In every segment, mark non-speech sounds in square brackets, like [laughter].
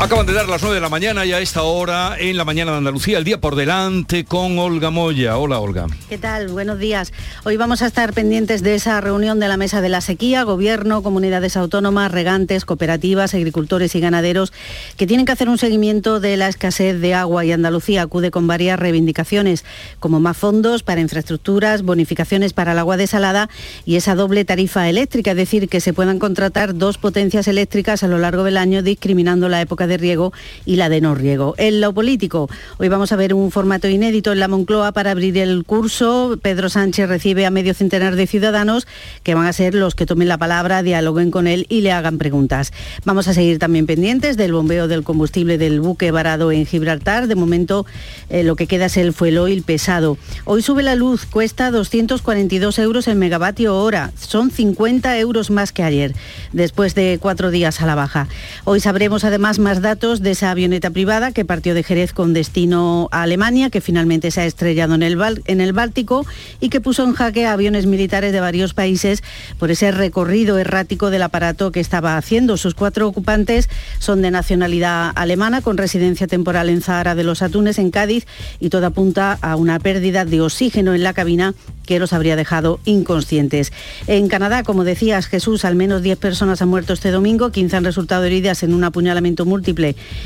Acaban de dar las 9 de la mañana y a esta hora en la mañana de Andalucía, el día por delante con Olga Moya. Hola Olga. ¿Qué tal? Buenos días. Hoy vamos a estar pendientes de esa reunión de la Mesa de la Sequía, Gobierno, comunidades autónomas, regantes, cooperativas, agricultores y ganaderos, que tienen que hacer un seguimiento de la escasez de agua y Andalucía acude con varias reivindicaciones, como más fondos para infraestructuras, bonificaciones para el agua desalada y esa doble tarifa eléctrica, es decir, que se puedan contratar dos potencias eléctricas a lo largo del año discriminando la época de riego y la de no riego. En lo político, hoy vamos a ver un formato inédito en la Moncloa para abrir el curso. Pedro Sánchez recibe a medio centenar de ciudadanos que van a ser los que tomen la palabra, dialoguen con él y le hagan preguntas. Vamos a seguir también pendientes del bombeo del combustible del buque varado en Gibraltar. De momento eh, lo que queda es el fuel oil pesado. Hoy sube la luz, cuesta 242 euros el megavatio hora. Son 50 euros más que ayer, después de cuatro días a la baja. Hoy sabremos además más datos de esa avioneta privada que partió de Jerez con destino a Alemania, que finalmente se ha estrellado en el, en el Báltico y que puso en jaque a aviones militares de varios países por ese recorrido errático del aparato que estaba haciendo. Sus cuatro ocupantes son de nacionalidad alemana, con residencia temporal en Zahara de los Atunes, en Cádiz, y todo apunta a una pérdida de oxígeno en la cabina que los habría dejado inconscientes. En Canadá, como decías, Jesús, al menos 10 personas han muerto este domingo, 15 han resultado heridas en un apuñalamiento múltiple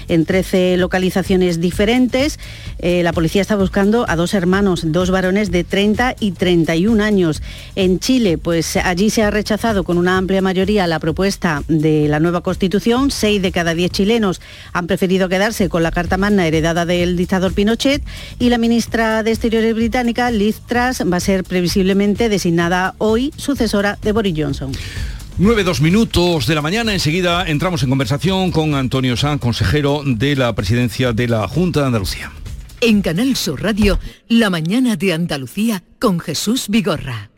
en 13 localizaciones diferentes. Eh, la policía está buscando a dos hermanos, dos varones de 30 y 31 años. En Chile, pues allí se ha rechazado con una amplia mayoría la propuesta de la nueva constitución. Seis de cada diez chilenos han preferido quedarse con la Carta Magna heredada del dictador Pinochet y la ministra de Exteriores británica, Liz Truss, va a ser previsiblemente designada hoy sucesora de Boris Johnson. 9, dos minutos de la mañana. Enseguida entramos en conversación con Antonio Sanz, consejero de la presidencia de la Junta de Andalucía. En Canal Sur Radio, La mañana de Andalucía con Jesús Vigorra.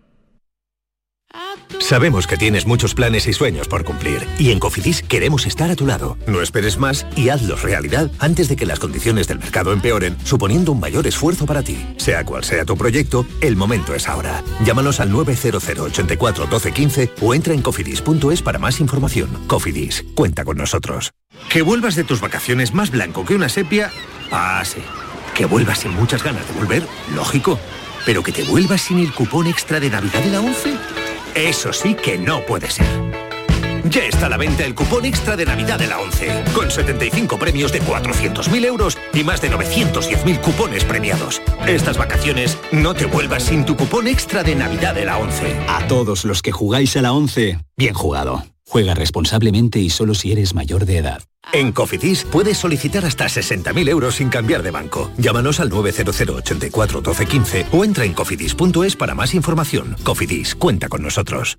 Sabemos que tienes muchos planes y sueños por cumplir y en Cofidis queremos estar a tu lado. No esperes más y hazlos realidad antes de que las condiciones del mercado empeoren, suponiendo un mayor esfuerzo para ti. Sea cual sea tu proyecto, el momento es ahora. Llámanos al 900 84 12 15 o entra en cofidis.es para más información. Cofidis, cuenta con nosotros. Que vuelvas de tus vacaciones más blanco que una sepia, pase. Que vuelvas sin muchas ganas de volver, lógico. Pero que te vuelvas sin el cupón extra de Navidad de la 11 eso sí que no puede ser. Ya está a la venta el cupón extra de Navidad de la 11, con 75 premios de 400.000 euros y más de 910.000 cupones premiados. Estas vacaciones no te vuelvas sin tu cupón extra de Navidad de la 11. A todos los que jugáis a la 11, bien jugado. Juega responsablemente y solo si eres mayor de edad. En Cofidis puedes solicitar hasta 60.000 euros sin cambiar de banco. Llámanos al 900 84 12 15 o entra en cofidis.es para más información. Cofidis, cuenta con nosotros.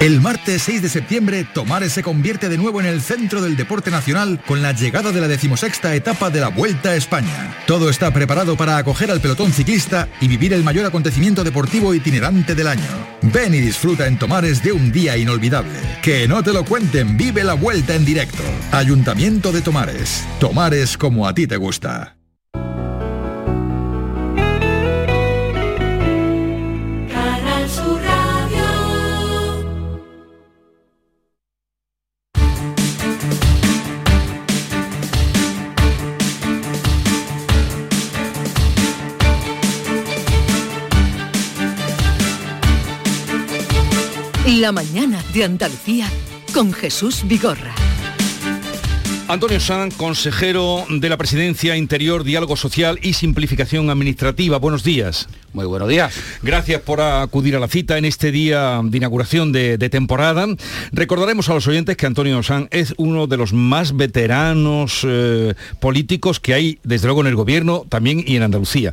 El martes 6 de septiembre, Tomares se convierte de nuevo en el centro del deporte nacional con la llegada de la decimosexta etapa de la Vuelta a España. Todo está preparado para acoger al pelotón ciclista y vivir el mayor acontecimiento deportivo itinerante del año. Ven y disfruta en Tomares de un día inolvidable. Que no te lo cuenten, vive la Vuelta en directo. Ayuntamiento de Tomares. Tomares como a ti te gusta. La mañana de Andalucía con Jesús Vigorra. Antonio Sanz, consejero de la Presidencia Interior, Diálogo Social y Simplificación Administrativa. Buenos días. Muy buenos días. Gracias por acudir a la cita en este día de inauguración de, temporada. Recordaremos a los oyentes que Antonio Sanz es uno de los más veteranos eh, políticos que hay, desde luego, en el gobierno, también y en Andalucía.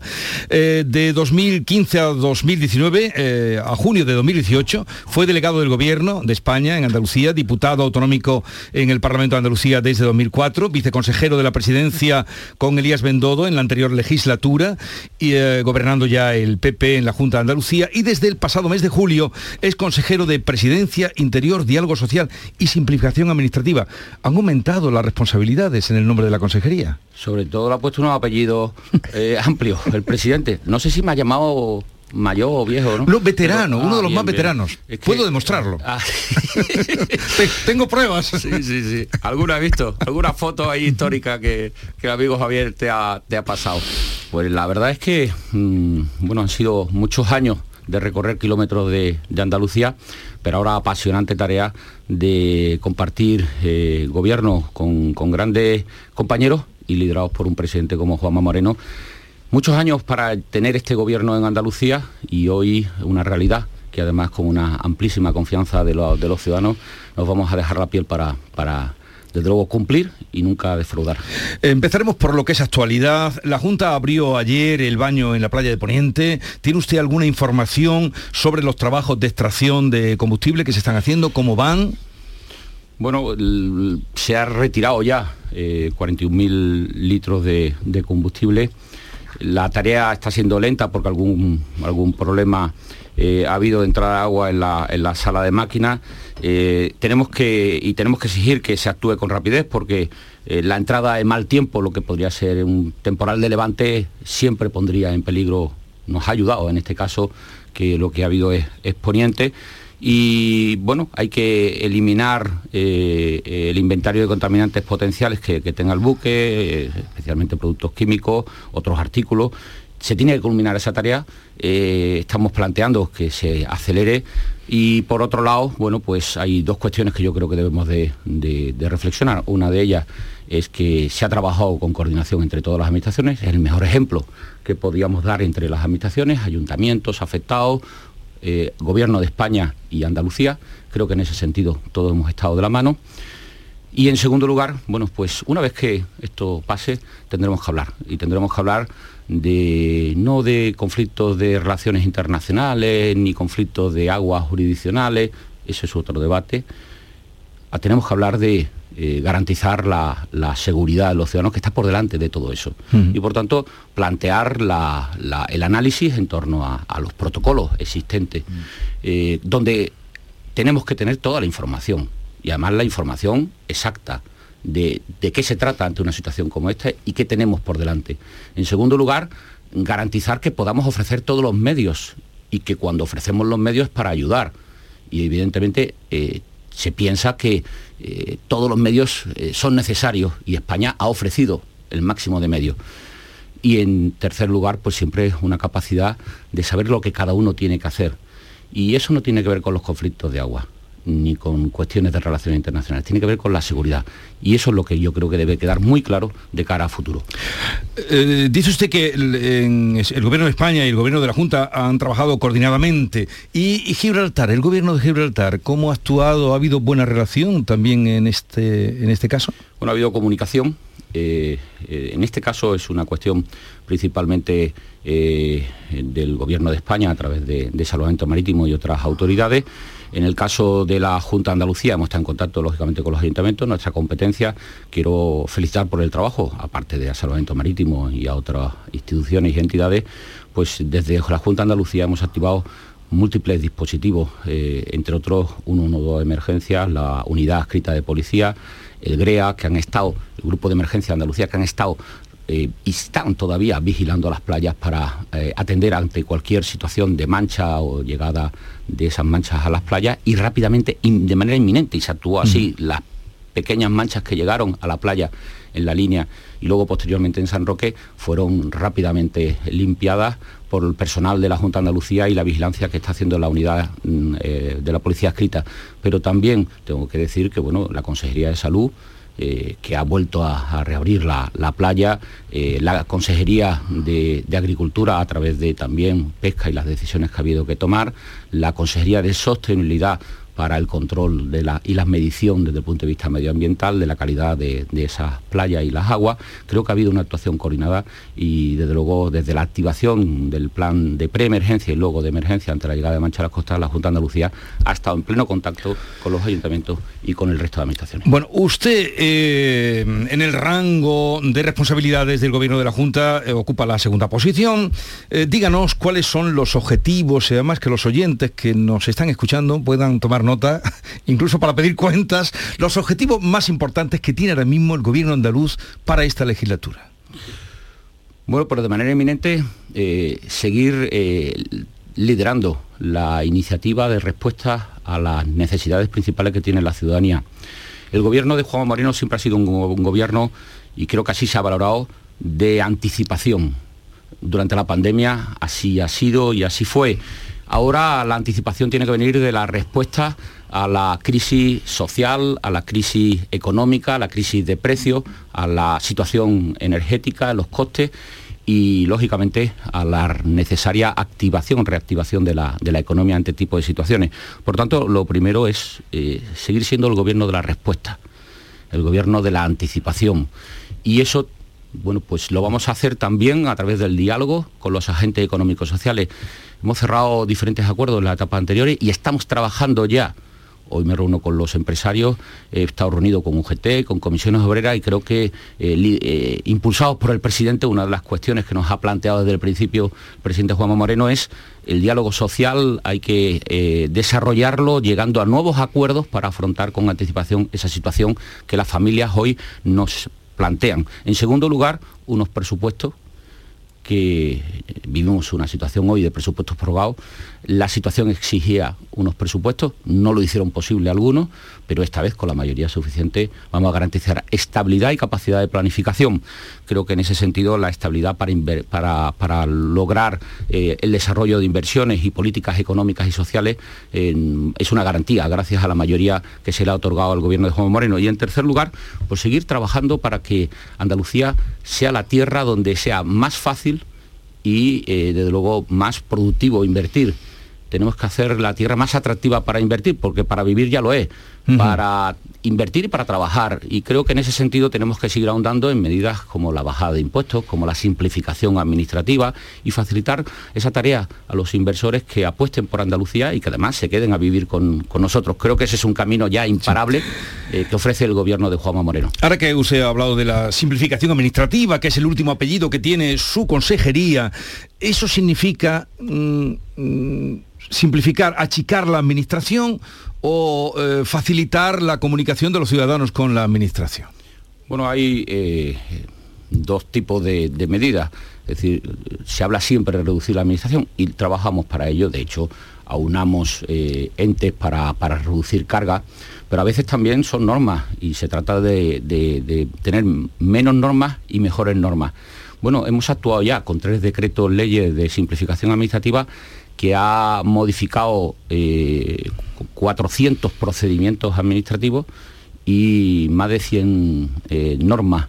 Eh, de 2015 a 2019, eh, a junio de 2018, fue delegado del gobierno de España en Andalucía, diputado autonómico en el Parlamento de Andalucía desde 2004, viceconsejero de la presidencia con Elías Bendodo en la anterior legislatura y gobernando ya el el PP en la Junta de Andalucía y desde el pasado mes de julio es consejero de Presidencia, Interior, Diálogo Social y Simplificación Administrativa. ¿Han aumentado las responsabilidades en el nombre de la consejería? Sobre todo le ha puesto unos apellidos eh, amplios el presidente. No sé si me ha llamado mayor o viejo, ¿no? Los veteranos, uno de los más veteranos. Puedo demostrarlo. Ah. [laughs] Tengo pruebas. Sí, sí, sí. ¿Alguna ha visto? ¿Alguna foto ahí histórica que, que el amigo Javier te ha, te ha pasado? Pues la verdad es que, mm, bueno, han sido muchos años de recorrer kilómetros de, Andalucía, pero ahora apasionante tarea de compartir eh, gobierno con, con grandes compañeros y liderados por un presidente como Juanma Moreno Muchos años para tener este gobierno en Andalucía y hoy una realidad que además con una amplísima confianza de, los ciudadanos nos vamos a dejar la piel para, para desde luego cumplir y nunca defraudar. Empezaremos por lo que es actualidad. La Junta abrió ayer el baño en la playa de Poniente. ¿Tiene usted alguna información sobre los trabajos de extracción de combustible que se están haciendo? ¿Cómo van? Bueno, se ha retirado ya 41.000 eh, litros de, de combustible la tarea está siendo lenta porque algún, algún problema eh, ha habido de entrada agua en la, sala de máquinas. Eh, tenemos que, y tenemos que exigir que se actúe con rapidez porque eh, la entrada en mal tiempo, lo que podría ser un temporal de levante, siempre pondría en peligro, nos ha ayudado en este caso, que lo que ha habido es, es poniente y bueno, hay que eliminar eh, el inventario de contaminantes potenciales que, tenga el buque, eh, especialmente productos químicos, otros artículos. Se tiene que culminar esa tarea, eh, estamos planteando que se acelere y por otro lado, bueno, pues hay dos cuestiones que yo creo que debemos de, de reflexionar. Una de ellas es que se ha trabajado con coordinación entre todas las administraciones, es el mejor ejemplo que podríamos dar entre las administraciones, ayuntamientos afectados, eh, gobierno de España y Andalucía. Creo que en ese sentido todos hemos estado de la mano. Y en segundo lugar, bueno, pues una vez que esto pase, tendremos que hablar. Y tendremos que hablar de no de conflictos de relaciones internacionales, ni conflictos de aguas jurisdiccionales, eso es otro debate. Ah, tenemos que hablar de eh, garantizar la, seguridad de los ciudadanos que está por delante de todo eso. Y por tanto, plantear el análisis en torno a, los protocolos existentes, eh, donde tenemos que tener toda la información y además la información exacta. De, de qué se trata ante una situación como esta y qué tenemos por delante. En segundo lugar, garantizar que podamos ofrecer todos los medios y que cuando ofrecemos los medios es para ayudar. Y evidentemente eh, se piensa que eh, todos los medios eh, son necesarios y España ha ofrecido el máximo de medios. Y en tercer lugar, pues siempre es una capacidad de saber lo que cada uno tiene que hacer. Y eso no tiene que ver con los conflictos de agua ni con cuestiones de relaciones internacionales, tiene que ver con la seguridad. Y eso es lo que yo creo que debe quedar muy claro de cara a futuro. Eh, dice usted que el, gobierno de España y el gobierno de la Junta han trabajado coordinadamente. ¿Y, Gibraltar, el gobierno de Gibraltar, cómo ha actuado? ¿Ha habido buena relación también en este, en este caso? Bueno, ha habido comunicación. Eh, eh, en este caso es una cuestión principalmente del gobierno de España a través de, de Salvamento Marítimo y otras autoridades. En el caso de la Junta de Andalucía hemos estado en contacto lógicamente con los ayuntamientos, nuestra competencia. Quiero felicitar por el trabajo, aparte de Salvamento Marítimo y a otras instituciones y entidades, pues desde la Junta de Andalucía hemos activado múltiples dispositivos, eh, entre otros 112 emergencias, la unidad escrita de policía, el GREA, que han estado, el Grupo de Emergencia de Andalucía, que han estado eh, y están todavía vigilando las playas para eh, atender ante cualquier situación de mancha o llegada de esas manchas a las playas y rápidamente, de manera inminente, y se actuó así, las pequeñas manchas que llegaron a la playa en la línea y luego posteriormente en San Roque fueron rápidamente limpiadas por el personal de la Junta de Andalucía y la vigilancia que está haciendo la unidad mm, eh, de la policía escrita. Pero también tengo que decir que bueno, la Consejería de Salud eh, que ha vuelto a, reabrir la, playa, eh, la Consejería de, Agricultura a través de también pesca y las decisiones que ha habido que tomar, la Consejería de Sostenibilidad para el control de la, y la medición desde el punto de vista medioambiental de la calidad de, esas playas y las aguas. Creo que ha habido una actuación coordinada y desde luego desde la activación del plan de preemergencia y luego de emergencia ante la llegada de Mancha a las costas, la Junta de Andalucía ha estado en pleno contacto con los ayuntamientos y con el resto de administraciones. Bueno, usted eh, en el rango de responsabilidades del gobierno de la Junta eh, ocupa la segunda posición. Eh, díganos cuáles son los objetivos y además que los oyentes que nos están escuchando puedan tomar nota, [laughs] incluso para pedir cuentas, los objetivos más importantes que tiene ahora mismo el gobierno andaluz para esta legislatura. Bueno, pero de manera eminente, eh, seguir eh, liderando la iniciativa de respuesta a las necesidades principales que tiene la ciudadanía. El gobierno de Juan Moreno siempre ha sido un gobierno, y creo que así se ha valorado, de anticipación. Durante la pandemia así ha sido y así fue. Ahora la anticipación tiene que venir de la respuesta a la crisis social, a la crisis económica, a la crisis de precios, a la situación energética, los costes y lógicamente a la necesaria activación, reactivación de la, economía ante este tipo de situaciones. Por tanto, lo primero es eh, seguir siendo el gobierno de la respuesta, el gobierno de la anticipación. Y eso bueno, pues lo vamos a hacer también a través del diálogo con los agentes económicos sociales. Hemos cerrado diferentes acuerdos en las etapas anteriores y estamos trabajando ya. Hoy me reúno con los empresarios, he estado reunido con UGT, con comisiones obreras y creo que, eh, eh, impulsados por el presidente, una de las cuestiones que nos ha planteado desde el principio el presidente Juan Moreno es el diálogo social, hay que eh, desarrollarlo llegando a nuevos acuerdos para afrontar con anticipación esa situación que las familias hoy nos plantean. En segundo lugar, unos presupuestos que vivimos una situación hoy de presupuestos prorrogados. La situación exigía unos presupuestos, no lo hicieron posible algunos, pero esta vez con la mayoría suficiente vamos a garantizar estabilidad y capacidad de planificación. Creo que en ese sentido la estabilidad para, para, lograr eh, el desarrollo de inversiones y políticas económicas y sociales es una garantía, gracias a la mayoría que se le ha otorgado al gobierno de Juan Moreno. Y en tercer lugar, pues seguir trabajando para que Andalucía sea la tierra donde sea más fácil y eh, desde luego más productivo invertir. Tenemos que hacer la tierra más atractiva para invertir, porque para vivir ya lo es para invertir y para trabajar. Y creo que en ese sentido tenemos que seguir ahondando en medidas como la bajada de impuestos, como la simplificación administrativa y facilitar esa tarea a los inversores que apuesten por Andalucía y que además se queden a vivir con, nosotros. Creo que ese es un camino ya imparable eh, que ofrece el gobierno de Juanma Moreno. Ahora que usted ha hablado de la simplificación administrativa, que es el último apellido que tiene su consejería, ¿eso significa mm, mm, simplificar, achicar la administración o eh, facilitar la comunicación de los ciudadanos con la administración? Bueno, hay eh, dos tipos de, medidas. Es decir, se habla siempre de reducir la administración y trabajamos para ello. De hecho, aunamos eh, entes para, reducir carga, pero a veces también son normas y se trata de, de, tener menos normas y mejores normas. Bueno, hemos actuado ya con tres decretos leyes de simplificación administrativa que ha modificado 400 eh, procedimientos administrativos y más de 100 eh, normas.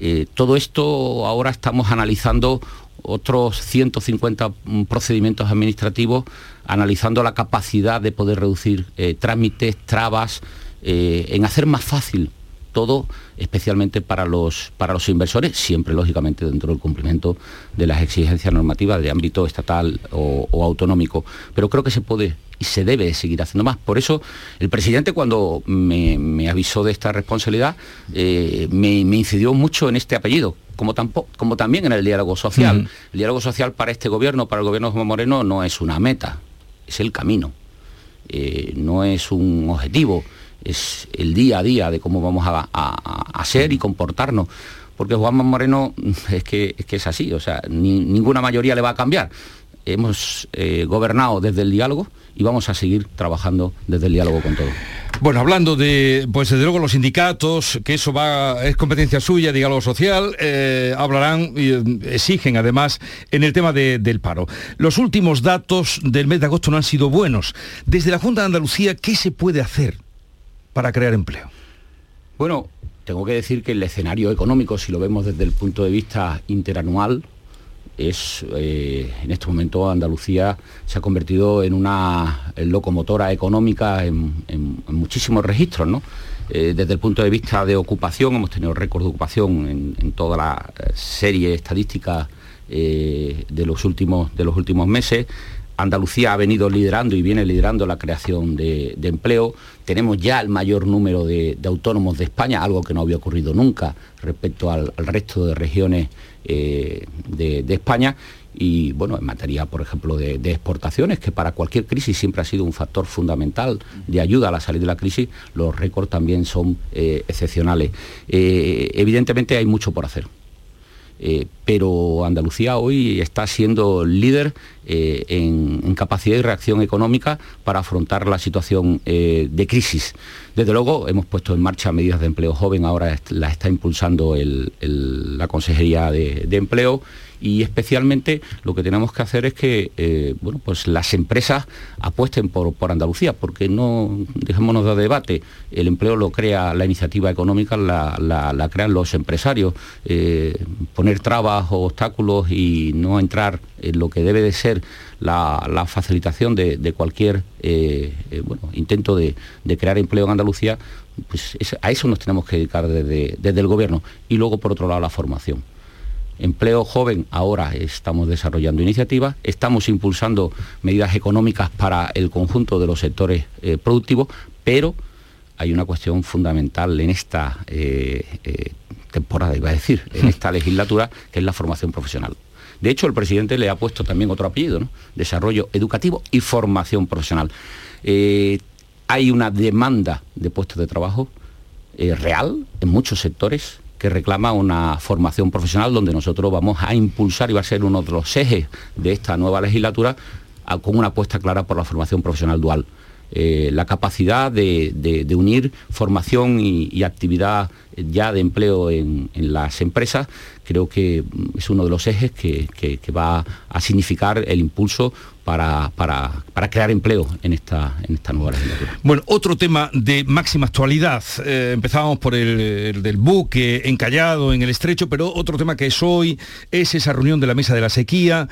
Eh, todo esto ahora estamos analizando otros 150 procedimientos administrativos, analizando la capacidad de poder reducir trámites, trabas, en hacer más fácil todo especialmente para los, para los inversores, siempre lógicamente dentro del cumplimiento de las exigencias normativas de ámbito estatal o, autonómico. Pero creo que se puede y se debe seguir haciendo más. Por eso el presidente cuando me, avisó de esta responsabilidad eh, me, incidió mucho en este apellido, como, tampoco, como también en el diálogo social. El diálogo social para este gobierno, para el gobierno de Moreno, no es una meta, es el camino, eh, no es un objetivo es el día a día de cómo vamos a, ser y comportarnos. Porque Juan Moreno [laughs] es que, es que es así, o sea, ninguna mayoría le va a cambiar. Hemos eh, gobernado desde el diálogo y vamos a seguir trabajando desde el diálogo con todo. Bueno, hablando de, pues desde luego los sindicatos, que eso va, es competencia suya, diálogo social, eh, hablarán y eh, exigen además en el tema del paro. Los últimos datos del mes de agosto no han sido buenos. Desde la Junta de Andalucía, ¿qué se puede hacer para crear empleo? Bueno, tengo que decir que el escenario económico, si lo vemos desde el punto de vista interanual, es eh, en este momento Andalucía se ha convertido en una locomotora económica en, muchísimos registros, ¿no? Eh, desde el punto de vista de ocupación, hemos tenido récord de ocupación en, toda la serie estadística de, los últimos, de los últimos meses. Andalucía ha venido liderando y viene liderando la creación de, empleo. Tenemos ya el mayor número de, autónomos de España, algo que no había ocurrido nunca respecto al, resto de regiones eh, de, España. Y bueno, en materia, por ejemplo, de, exportaciones, que para cualquier crisis siempre ha sido un factor fundamental de ayuda a la salida de la crisis, los récords también son eh, excepcionales. Eh, evidentemente hay mucho por hacer eh, pero Andalucía hoy está siendo líder eh, en, capacidad y reacción económica para afrontar la situación eh, de crisis. Desde luego hemos puesto en marcha medidas de empleo joven, ahora la está impulsando la Consejería de Empleo y especialmente lo que tenemos que hacer es que eh, bueno, pues las empresas apuesten por, Andalucía, porque no dejémonos de debate, el empleo lo crea la iniciativa económica, la, crean los empresarios. Eh, poner trabas o obstáculos y no entrar en lo que debe de ser la, facilitación de, cualquier eh, intento de, crear empleo en Andalucía, pues a eso nos tenemos que dedicar desde, desde el gobierno. Y luego, por otro lado, la formación empleo joven, ahora estamos desarrollando iniciativas, estamos impulsando medidas económicas para el conjunto de los sectores eh, productivos, pero hay una cuestión fundamental en esta eh, eh, temporada, iba a decir, en esta legislatura, que es la formación profesional. De hecho, el presidente le ha puesto también otro apellido, ¿no? Desarrollo educativo y formación profesional. hay una demanda de puestos de trabajo real en muchos sectores que reclama una formación profesional donde nosotros vamos a impulsar y va a ser uno de los ejes de esta nueva legislatura con una apuesta clara por la formación profesional dual. Eh, la capacidad de, unir formación y, actividad ya de empleo en, las empresas, creo que es uno de los ejes que, va a significar el impulso para, crear empleo en esta, en esta nueva legislatura. Bueno, otro tema de máxima actualidad. Eh, empezábamos por el, del buque encallado en el estrecho, pero otro tema que es hoy es esa reunión de la mesa de la sequía.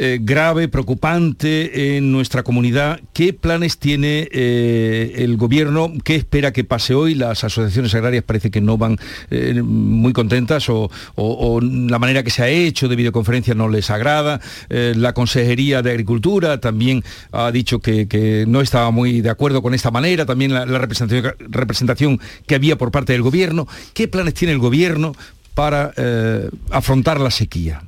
Eh, grave, preocupante en nuestra comunidad. ¿Qué planes tiene eh, el gobierno? ¿Qué espera que pase hoy? Las asociaciones agrarias parece que no van eh, muy contentas o, la manera que se ha hecho de videoconferencia no les agrada. la Consejería de Agricultura también ha dicho que, no estaba muy de acuerdo con esta manera, también la, representación, representación que había por parte del gobierno. ¿Qué planes tiene el gobierno para afrontar la sequía?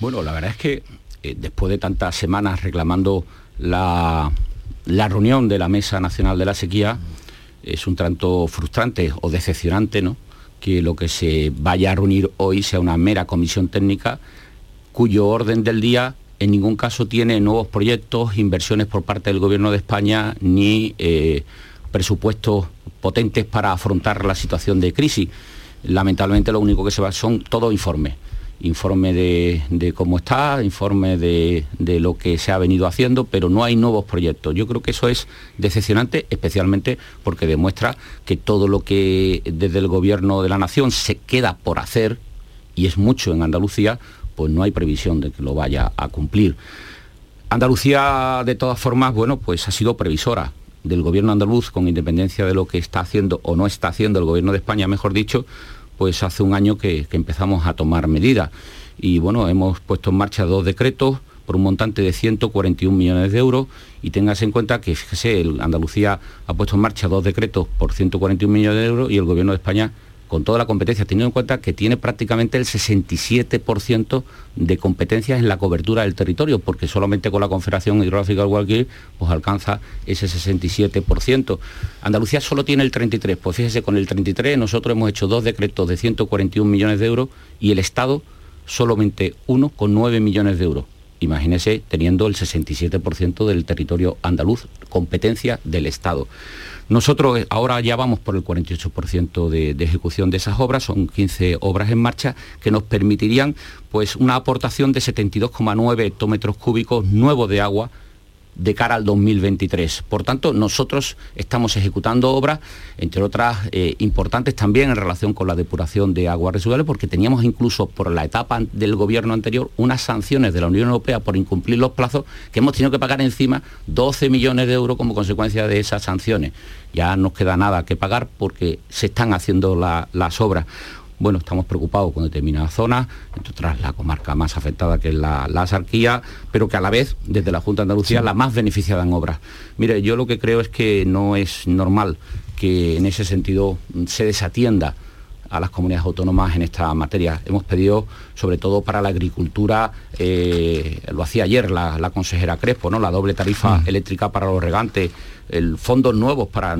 Bueno, la verdad es que eh, después de tantas semanas reclamando la, reunión de la Mesa Nacional de la Sequía, es un tanto frustrante o decepcionante, ¿no? que lo que se vaya a reunir hoy sea una mera comisión técnica cuyo orden del día en ningún caso tiene nuevos proyectos, inversiones por parte del Gobierno de España ni eh, presupuestos potentes para afrontar la situación de crisis. Lamentablemente lo único que se va son todos informes informe de, cómo está, informe de, lo que se ha venido haciendo, pero no hay nuevos proyectos. Yo creo que eso es decepcionante, especialmente porque demuestra que todo lo que desde el gobierno de la nación se queda por hacer, y es mucho en Andalucía, pues no hay previsión de que lo vaya a cumplir. Andalucía, de todas formas, bueno, pues ha sido previsora del gobierno andaluz, con independencia de lo que está haciendo o no está haciendo el gobierno de España, mejor dicho, pues hace un año que, empezamos a tomar medidas. Y bueno, hemos puesto en marcha dos decretos por un montante de 141 millones de euros y tengas en cuenta que, fíjese, Andalucía ha puesto en marcha dos decretos por 141 millones de euros y el Gobierno de España con toda la competencia, teniendo en cuenta que tiene prácticamente el 67% de competencias en la cobertura del territorio, porque solamente con la Confederación Hidrográfica del Guadalquivir pues alcanza ese 67%. Andalucía solo tiene el 33%, pues fíjese, con el 33% nosotros hemos hecho dos decretos de 141 millones de euros y el Estado solamente uno con 9 millones de euros. Imagínese teniendo el 67% del territorio andaluz, competencia del Estado. Nosotros eh, ahora ya vamos por el 48% de, ejecución de esas obras, son 15 obras en marcha que nos permitirían pues, una aportación de 72,9 hectómetros cúbicos nuevos de agua de cara al 2023. Por tanto, nosotros estamos ejecutando obras, entre otras eh, importantes también en relación con la depuración de aguas residuales, porque teníamos incluso por la etapa del gobierno anterior unas sanciones de la Unión Europea por incumplir los plazos que hemos tenido que pagar encima 12 millones de euros como consecuencia de esas sanciones. Ya no nos queda nada que pagar porque se están haciendo las obras bueno, estamos preocupados con determinadas zonas, entre otras la comarca más afectada que es la, la Sarquía, pero que a la vez, desde la Junta de Andalucía, la más beneficiada en obras. Mire, yo lo que creo es que no es normal que en ese sentido se desatienda a las comunidades autónomas en esta materia. Hemos pedido, sobre todo para la agricultura, eh, lo hacía ayer la, consejera Crespo, ¿no? la doble tarifa mm. eléctrica para los regantes, el fondos nuevos para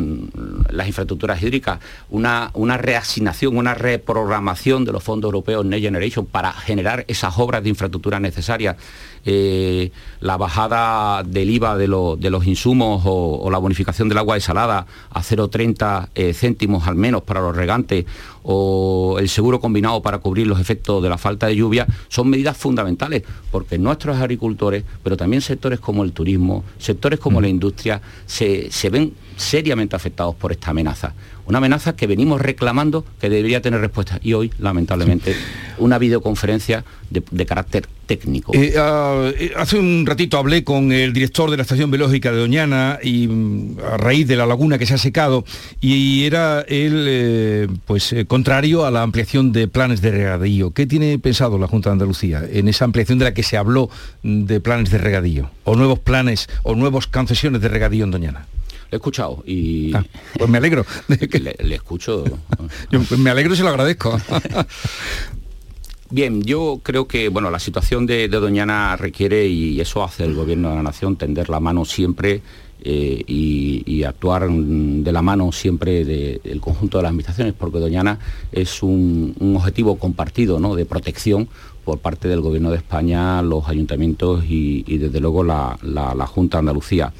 las infraestructuras hídricas, una, una reasignación, una reprogramación de los fondos europeos Next Generation para generar esas obras de infraestructura necesarias, eh, la bajada del IVA de, los insumos o, la bonificación del agua desalada a 0,30 eh, céntimos al menos para los regantes o el seguro combinado para cubrir los efectos de la falta de lluvia, son medidas fundamentales porque nuestros agricultores, pero también sectores como el turismo, sectores como mm. la industria, se se, ven seriamente afectados por esta amenaza. Una amenaza que venimos reclamando que debería tener respuesta y hoy, lamentablemente, una videoconferencia de, carácter técnico. Eh, ah, eh, hace un ratito hablé con el director de la estación biológica de Doñana y mm, a raíz de la laguna que se ha secado y era él eh, pues contrario a la ampliación de planes de regadío. ¿Qué tiene pensado la Junta de Andalucía en esa ampliación de la que se habló mm, de planes de regadío o nuevos planes o nuevas concesiones de regadío en Doñana? He escuchado y... Ah, pues me alegro. le, escucho. [laughs] Pues me alegro y se lo agradezco. [laughs] Bien, yo creo que bueno, la situación de, Doñana requiere, y eso hace el Gobierno de la Nación, tender la mano siempre eh, y, actuar de la mano siempre del conjunto de las administraciones, porque Doñana es un, objetivo compartido ¿no? de protección por parte del Gobierno de España, los ayuntamientos y, desde luego la, la Junta de Andalucía.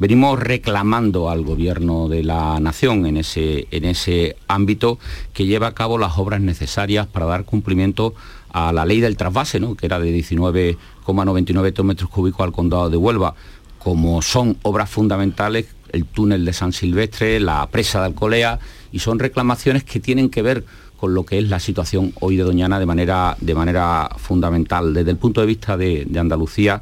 Venimos reclamando al Gobierno de la Nación en ese, en ese ámbito que lleva a cabo las obras necesarias para dar cumplimiento a la ley del trasvase, ¿no? que era de 19,99 hectómetros cúbicos al condado de Huelva, como son obras fundamentales el túnel de San Silvestre, la presa de Alcolea, y son reclamaciones que tienen que ver con lo que es la situación hoy de Doñana de manera, de manera fundamental. Desde el punto de vista de Andalucía,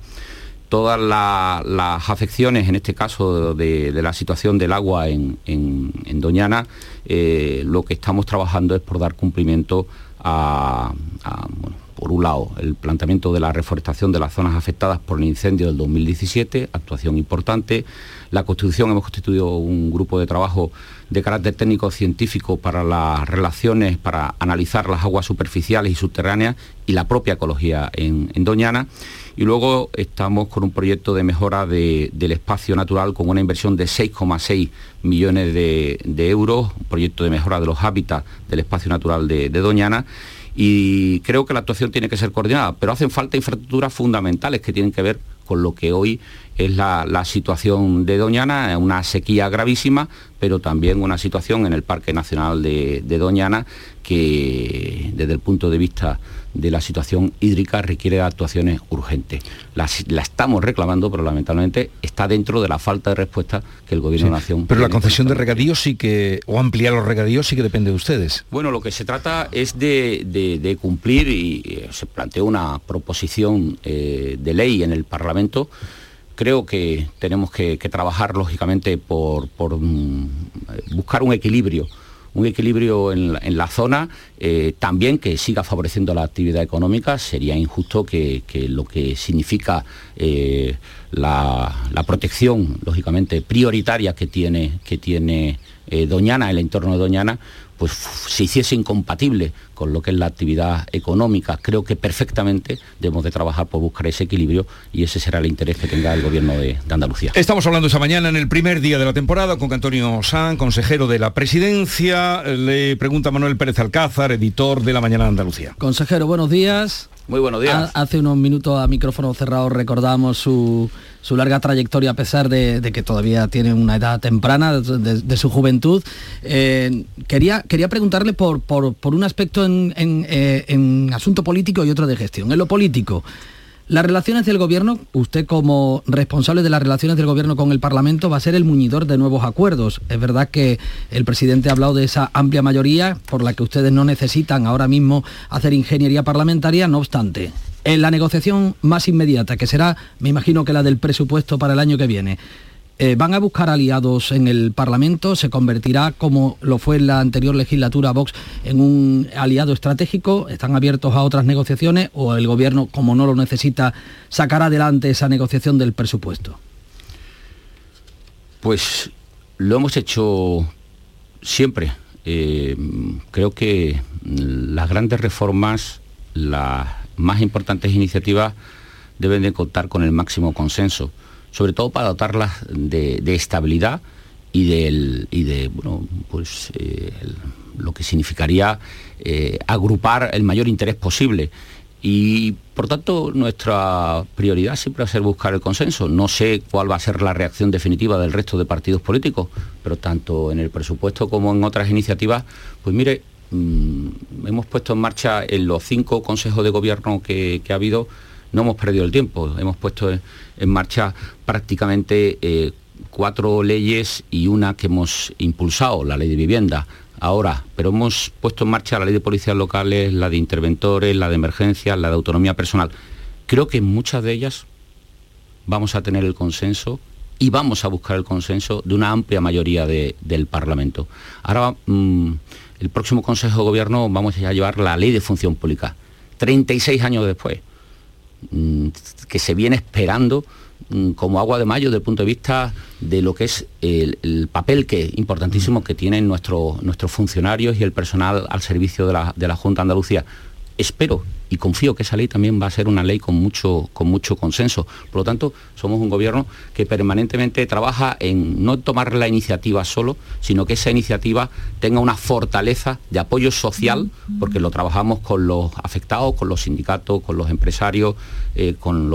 todas las afecciones, en este caso de, la situación del agua en, Doñana, eh, lo que estamos trabajando es por dar cumplimiento a, por un lado, el planteamiento de la reforestación de las zonas afectadas por el incendio del 2017, actuación importante. La constitución, hemos constituido un grupo de trabajo de carácter técnico científico para las relaciones, para analizar las aguas superficiales y subterráneas y la propia ecología en Doñana y luego estamos con un proyecto de mejora del espacio natural con una inversión de 6,6 millones de, euros, un proyecto de mejora de los hábitats del espacio natural de, Doñana. Y creo que la actuación tiene que ser coordinada, pero hacen falta infraestructuras fundamentales que tienen que ver con lo que hoy es la, situación de Doñana, una sequía gravísima, pero también una situación en el Parque Nacional de, de Doñana que desde el punto de vista de la situación hídrica requiere actuaciones urgentes. La, estamos reclamando, pero lamentablemente está dentro de la falta de respuesta que el Gobierno de la Nación... Pero la concesión de regadíos sí que, o ampliar los regadíos sí que depende de ustedes. Bueno, lo que se trata es de, cumplir y eh, se planteó una proposición eh, de ley en el Parlamento creo que tenemos que, trabajar lógicamente por, mm, buscar un equilibrio un equilibrio en la, zona, eh, también que siga favoreciendo la actividad económica. Sería injusto que, lo que significa eh, la, protección, lógicamente, prioritaria que tiene, que tiene eh, Doñana, el entorno de Doñana, pues se hiciese incompatible con lo que es la actividad económica. Creo que perfectamente debemos de trabajar por buscar ese equilibrio y ese será el interés que tenga el gobierno de, Andalucía. Estamos hablando esta mañana en el primer día de la temporada con Antonio San, consejero de la presidencia. Le pregunta Manuel Pérez Alcázar, editor de La Mañana de Andalucía. Consejero, buenos días. Muy buenos días. Hace unos minutos a micrófono cerrado recordamos su, larga trayectoria a pesar de, que todavía tiene una edad temprana de, su juventud. Eh, quería, quería preguntarle por, por, un aspecto en, eh, en, asunto político y otro de gestión. En lo político, Las relaciones del gobierno, usted como responsable de las relaciones del gobierno con el Parlamento va a ser el muñidor de nuevos acuerdos. Es verdad que el presidente ha hablado de esa amplia mayoría por la que ustedes no necesitan ahora mismo hacer ingeniería parlamentaria, no obstante. En la negociación más inmediata, que será, me imagino que la del presupuesto para el año que viene, eh, ¿Van a buscar aliados en el Parlamento? ¿Se convertirá, como lo fue en la anterior legislatura Vox, en un aliado estratégico? ¿Están abiertos a otras negociaciones o el Gobierno, como no lo necesita, sacará adelante esa negociación del presupuesto? Pues lo hemos hecho siempre. Eh, creo que las grandes reformas, las más importantes iniciativas deben de contar con el máximo consenso sobre todo para dotarlas de, estabilidad y, de bueno, pues, eh, lo que significaría eh, agrupar el mayor interés posible. Y por tanto nuestra prioridad siempre va a ser buscar el consenso. No sé cuál va a ser la reacción definitiva del resto de partidos políticos, pero tanto en el presupuesto como en otras iniciativas, pues mire, hemos puesto en marcha en los cinco consejos de gobierno que ha habido no hemos perdido el tiempo, hemos puesto en marcha prácticamente eh, cuatro leyes y una que hemos impulsado, la ley de vivienda, ahora, pero hemos puesto en marcha la ley de policías locales, la de interventores, la de emergencias, la de autonomía personal. Creo que en muchas de ellas vamos a tener el consenso y vamos a buscar el consenso de una amplia mayoría del Parlamento. Ahora, mm, el próximo Consejo de Gobierno vamos a llevar la ley de función pública, 36 años después. Mm, que se viene esperando mm, como agua de mayo desde el punto de vista de lo que es el, papel que importantísimo que tienen nuestros funcionarios y el personal al servicio de la, de la Junta de Andalucía espero y confío que esa ley también va a ser una ley con mucho, con mucho consenso. Por lo tanto, somos un gobierno que permanentemente trabaja en no tomar la iniciativa solo, sino que esa iniciativa tenga una fortaleza de apoyo social, porque lo trabajamos con los afectados, con los sindicatos, con los empresarios, eh, con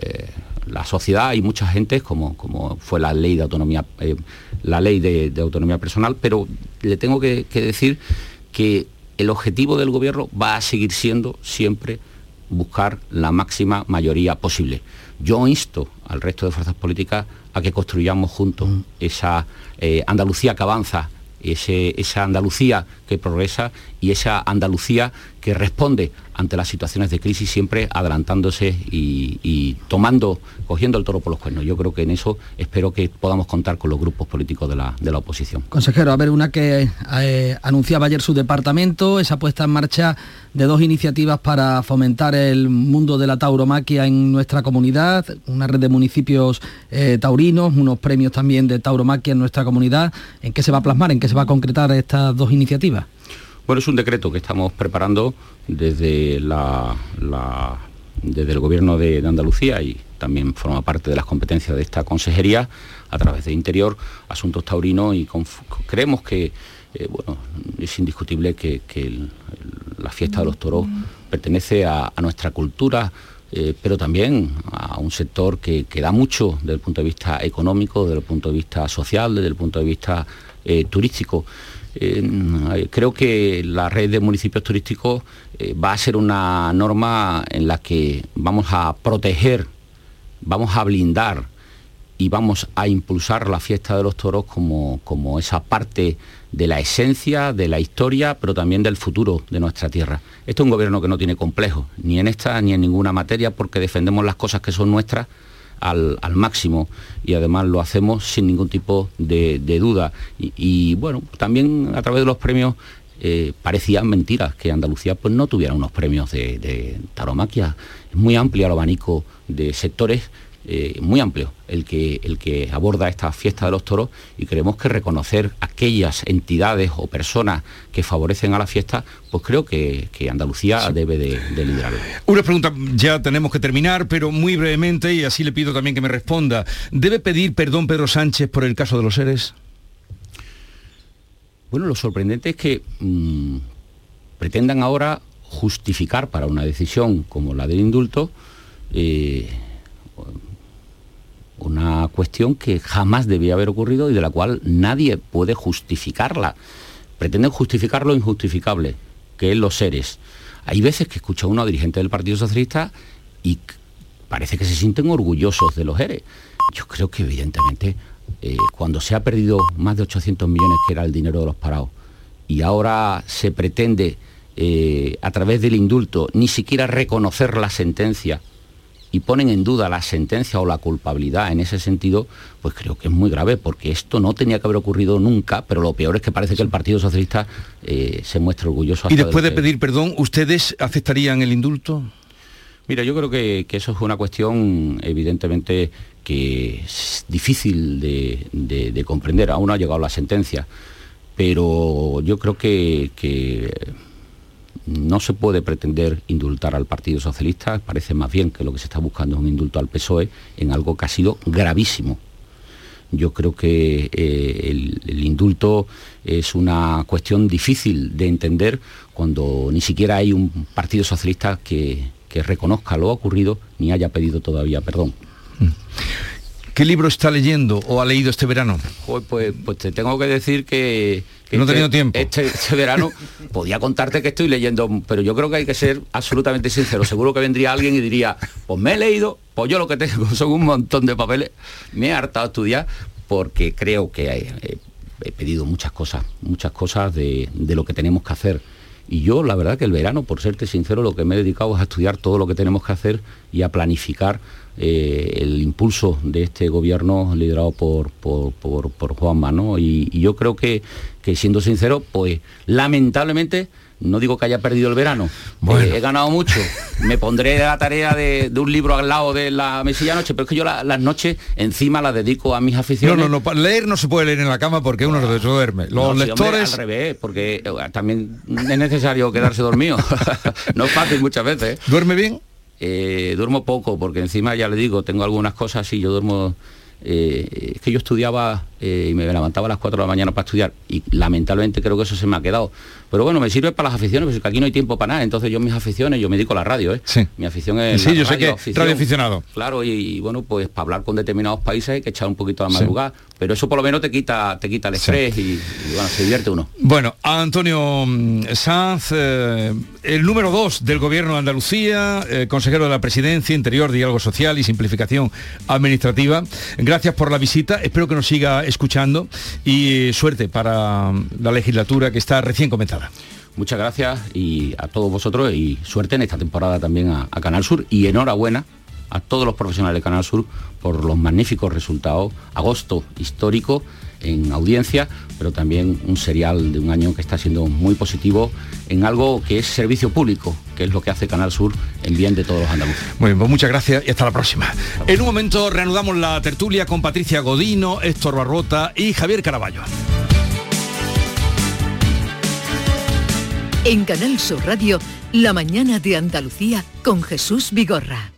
eh, la sociedad y mucha gente, como, como fue la ley de autonomía, eh, la ley de, autonomía personal, pero le tengo que decir que el objetivo del gobierno va a seguir siendo siempre buscar la máxima mayoría posible. Yo insto al resto de fuerzas políticas a que construyamos juntos esa eh, Andalucía que avanza, esa Andalucía que progresa y esa Andalucía que responde ante las situaciones de crisis siempre adelantándose y, tomando, cogiendo el toro por los cuernos. Yo creo que en eso espero que podamos contar con los grupos políticos de la, oposición. Consejero, a ver, una que eh, anunciaba ayer su departamento, esa puesta en marcha de dos iniciativas para fomentar el mundo de la tauromaquia en nuestra comunidad, una red de municipios eh, taurinos, unos premios también de tauromaquia en nuestra comunidad. ¿En qué se va a plasmar, en qué se va a concretar estas dos iniciativas? Bueno, es un decreto que estamos preparando desde, la, desde el Gobierno de, Andalucía y también forma parte de las competencias de esta consejería a través de Interior, Asuntos Taurinos y creemos que eh, bueno, es indiscutible que, la fiesta de los toros pertenece a, nuestra cultura, eh, pero también a un sector que, da mucho desde el punto de vista económico, desde el punto de vista social, desde el punto de vista eh, turístico. Eh, creo que la red de municipios turísticos eh, va a ser una norma en la que vamos a proteger, vamos a blindar y vamos a impulsar la fiesta de los toros como, como esa parte de la esencia, de la historia, pero también del futuro de nuestra tierra. Este es un gobierno que no tiene complejo, ni en esta ni en ninguna materia, porque defendemos las cosas que son nuestras al, máximo y además lo hacemos sin ningún tipo de, duda. Y, bueno, también a través de los premios eh, parecían mentiras que Andalucía pues no tuviera unos premios de, de taromaquia. Es muy amplio el abanico de sectores eh, muy amplio el que, el que aborda esta fiesta de los toros y creemos que reconocer aquellas entidades o personas que favorecen a la fiesta, pues creo que, Andalucía debe de, de, liderarlo. Una pregunta, ya tenemos que terminar, pero muy brevemente, y así le pido también que me responda. ¿Debe pedir perdón Pedro Sánchez por el caso de los seres? Bueno, lo sorprendente es que mm, pretendan ahora justificar para una decisión como la del indulto eh, una cuestión que jamás debía haber ocurrido y de la cual nadie puede justificarla. Pretenden justificar lo injustificable, que es los seres. Hay veces que escucha uno a dirigente del Partido Socialista y parece que se sienten orgullosos de los ERE. Yo creo que evidentemente eh, cuando se ha perdido más de 800 millones que era el dinero de los parados y ahora se pretende eh, a través del indulto ni siquiera reconocer la sentencia y ponen en duda la sentencia o la culpabilidad en ese sentido, pues creo que es muy grave, porque esto no tenía que haber ocurrido nunca, pero lo peor es que parece que el Partido Socialista eh, se muestra orgulloso. Y después de, pedir perdón, ¿ustedes aceptarían el indulto? Mira, yo creo que, eso es una cuestión evidentemente que es difícil de, comprender. Aún no ha llegado la sentencia, pero yo creo que no se puede pretender indultar al Partido Socialista, parece más bien que lo que se está buscando es un indulto al PSOE en algo que ha sido gravísimo. Yo creo que eh, el, indulto es una cuestión difícil de entender cuando ni siquiera hay un Partido Socialista que, reconozca lo ocurrido ni haya pedido todavía perdón. Mm. ¿Qué libro está leyendo o ha leído este verano? Pues, pues te tengo que decir que no he tenido este, tiempo. Este, este, verano [laughs] podía contarte que estoy leyendo, pero yo creo que hay que ser absolutamente sincero. Seguro que vendría alguien y diría, pues me he leído, pues yo lo que tengo [laughs] son un montón de papeles, me he hartado a estudiar porque creo que he, pedido muchas cosas, muchas cosas de, de lo que tenemos que hacer. Y yo, la verdad que el verano, por serte sincero, lo que me he dedicado es a estudiar todo lo que tenemos que hacer y a planificar eh, el impulso de este gobierno liderado por, por, por, Juanma, ¿no? Y, yo creo que, que, siendo sincero, pues lamentablemente no digo que haya perdido el verano, eh, he ganado mucho, me pondré la tarea de, un libro al lado de la mesilla noche, pero es que yo las noches encima las dedico a mis aficiones. No, no, no, leer no se puede leer en la cama porque uno se duerme. Los lectores... al revés, porque eh, también es necesario quedarse dormido. [laughs] no es fácil muchas veces. ¿Duerme bien? Eh, duermo poco porque encima ya le digo, tengo algunas cosas y yo duermo... Eh, es que yo estudiaba eh, y me levantaba a las 4 de la mañana para estudiar y lamentablemente creo que eso se me ha quedado. Pero bueno, me sirve para las aficiones, porque aquí no hay tiempo para nada. Entonces yo mis aficiones, yo me dedico a la radio, ¿eh? Sí. Mi afición es Sí, yo sé que radio aficionado. Claro, y, bueno, pues para hablar con determinados países hay que echar un poquito a la madrugada. Pero eso por lo menos te quita, te quita el estrés y, bueno, se divierte uno. Bueno, Antonio mm, Sanz, eh, el número dos del gobierno de Andalucía, consejero de la presidencia, interior, diálogo social y simplificación administrativa. Gracias por la visita, espero que nos siga escuchando y suerte para la legislatura que está recién comenzada. Muchas gracias y a todos vosotros y suerte en esta temporada también a, Canal Sur y enhorabuena a todos los profesionales de Canal Sur por los magníficos resultados. Agosto histórico en audiencia, pero también un serial de un año que está siendo muy positivo en algo que es servicio público, que es lo que hace Canal Sur en bien de todos los andaluces. Muy bien, pues muchas gracias y hasta la próxima. En un momento reanudamos la tertulia con Patricia Godino, Héctor Barrota y Javier Caraballo. En Canal Sur Radio, La mañana de Andalucía con Jesús Vigorra.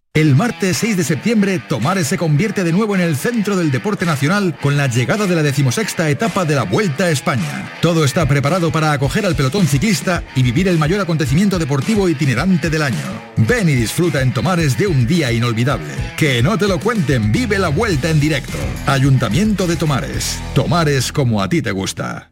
El martes 6 de septiembre, Tomares se convierte de nuevo en el centro del deporte nacional con la llegada de la decimosexta etapa de la Vuelta a España. Todo está preparado para acoger al pelotón ciclista y vivir el mayor acontecimiento deportivo itinerante del año. Ven y disfruta en Tomares de un día inolvidable. Que no te lo cuenten, vive la vuelta en directo. Ayuntamiento de Tomares. Tomares como a ti te gusta.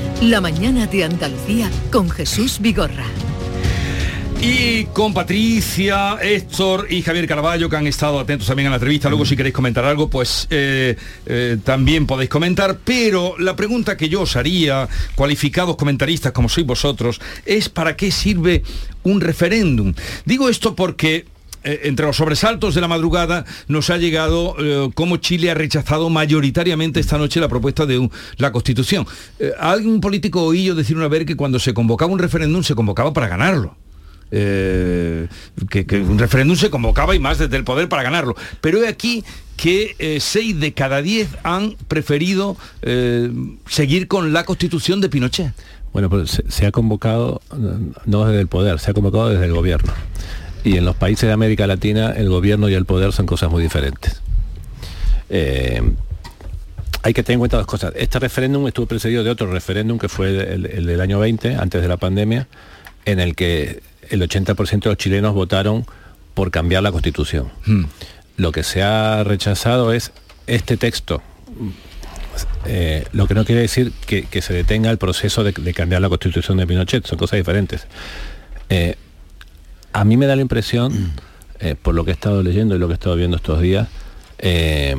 La mañana de Andalucía con Jesús Vigorra. Y con Patricia, Héctor y Javier Caraballo, que han estado atentos también a la entrevista. Luego, si queréis comentar algo, pues eh, eh, también podéis comentar. Pero la pregunta que yo os haría, cualificados comentaristas como sois vosotros, es ¿para qué sirve un referéndum? Digo esto porque eh, entre los sobresaltos de la madrugada nos ha llegado eh, cómo Chile ha rechazado mayoritariamente esta noche la propuesta de la Constitución. Eh, algún político oí decir una vez que cuando se convocaba un referéndum se convocaba para ganarlo. Eh, que, un referéndum se convocaba y más desde el poder para ganarlo. Pero he aquí que seis de cada diez han preferido seguir con la constitución de Pinochet. Bueno, pues se, ha convocado no desde el poder, se ha convocado desde el gobierno. Y en los países de América Latina el gobierno y el poder son cosas muy diferentes. Eh, hay que tener en cuenta dos cosas. Este referéndum estuvo precedido de otro referéndum que fue el, el del año 20, antes de la pandemia, en el que el 80% de los chilenos votaron por cambiar la constitución. Lo que se ha rechazado es este texto. Eh, lo que no quiere decir que, que se detenga el proceso de, de cambiar la constitución de Pinochet, son cosas diferentes. Eh, a mí me da la impresión, eh, por lo que he estado leyendo y lo que he estado viendo estos días, eh,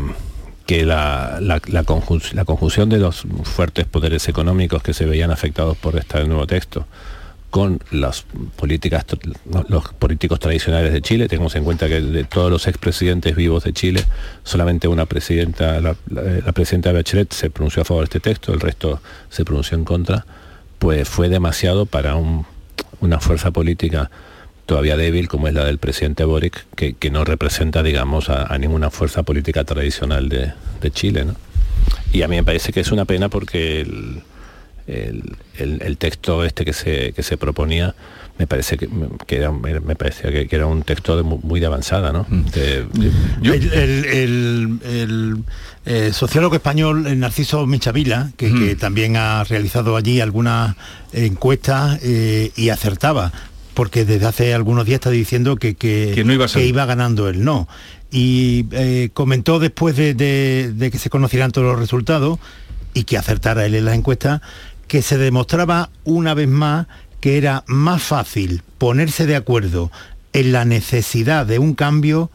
que la, la- la conjun- la conjunción de los fuertes poderes económicos que se veían afectados por este nuevo texto con las políticas, los políticos tradicionales de Chile, tengamos en cuenta que de todos los expresidentes vivos de Chile, solamente una presidenta, la, la presidenta Bachelet se pronunció a favor de este texto, el resto se pronunció en contra, pues fue demasiado para un- una fuerza política todavía débil como es la del presidente Boric, que, que no representa, digamos, a, a ninguna fuerza política tradicional de, de Chile. ¿no? Y a mí me parece que es una pena porque el, el, el- el texto este que se, que se proponía me parece que, que era, me parecía que, que era un texto de mu- muy, de avanzada, ¿no? De- el, el- el- el, eh, sociólogo español Narciso Michavila, que, que también ha realizado allí algunas encuestas eh, y acertaba, porque desde hace algunos días está diciendo que, que, Que no iba a ser. que iba ganando el no. Y eh, comentó después de, de- de que se conocieran todos los resultados y que acertara él en la encuesta, que se demostraba una vez más que era más fácil ponerse de acuerdo en la necesidad de un cambio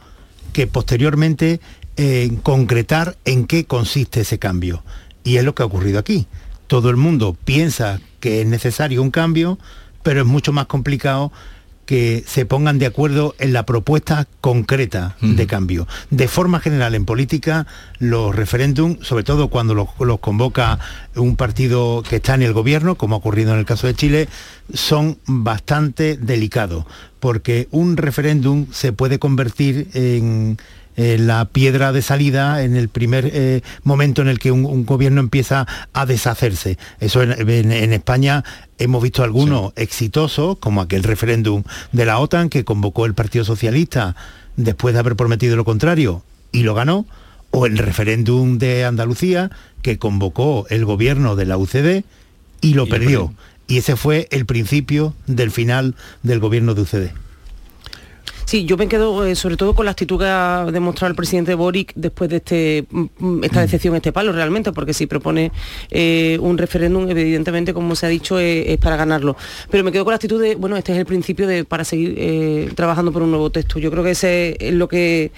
que posteriormente eh, concretar en qué consiste ese cambio. Y es lo que ha ocurrido aquí. Todo el mundo piensa que es necesario un cambio, pero es mucho más complicado que se pongan de acuerdo en la propuesta concreta de cambio. De forma general en política, los referéndums, sobre todo cuando los, los convoca un partido que está en el gobierno, como ha ocurrido en el caso de Chile, son bastante delicados, porque un referéndum se puede convertir en, en la piedra de salida en el primer eh, momento en el que un, un gobierno empieza a deshacerse. Eso en, en- en España hemos visto algunos exitosos, como aquel referéndum de la OTAN que convocó el Partido Socialista después de haber prometido lo contrario y lo ganó, o el referéndum de Andalucía que convocó el gobierno de la UCD y lo perdió. Y ese fue el principio del final del gobierno de UCD. Sí, yo me quedo eh, sobre todo con la actitud que ha demostrado el presidente Boric después de este, mm, mm, esta decepción, este palo realmente, porque si propone eh, un referéndum, evidentemente, como se ha dicho, eh, es para ganarlo. Pero me quedo con la actitud de, bueno, este es el principio de para seguir eh, trabajando por un nuevo texto. Yo creo que ese es lo que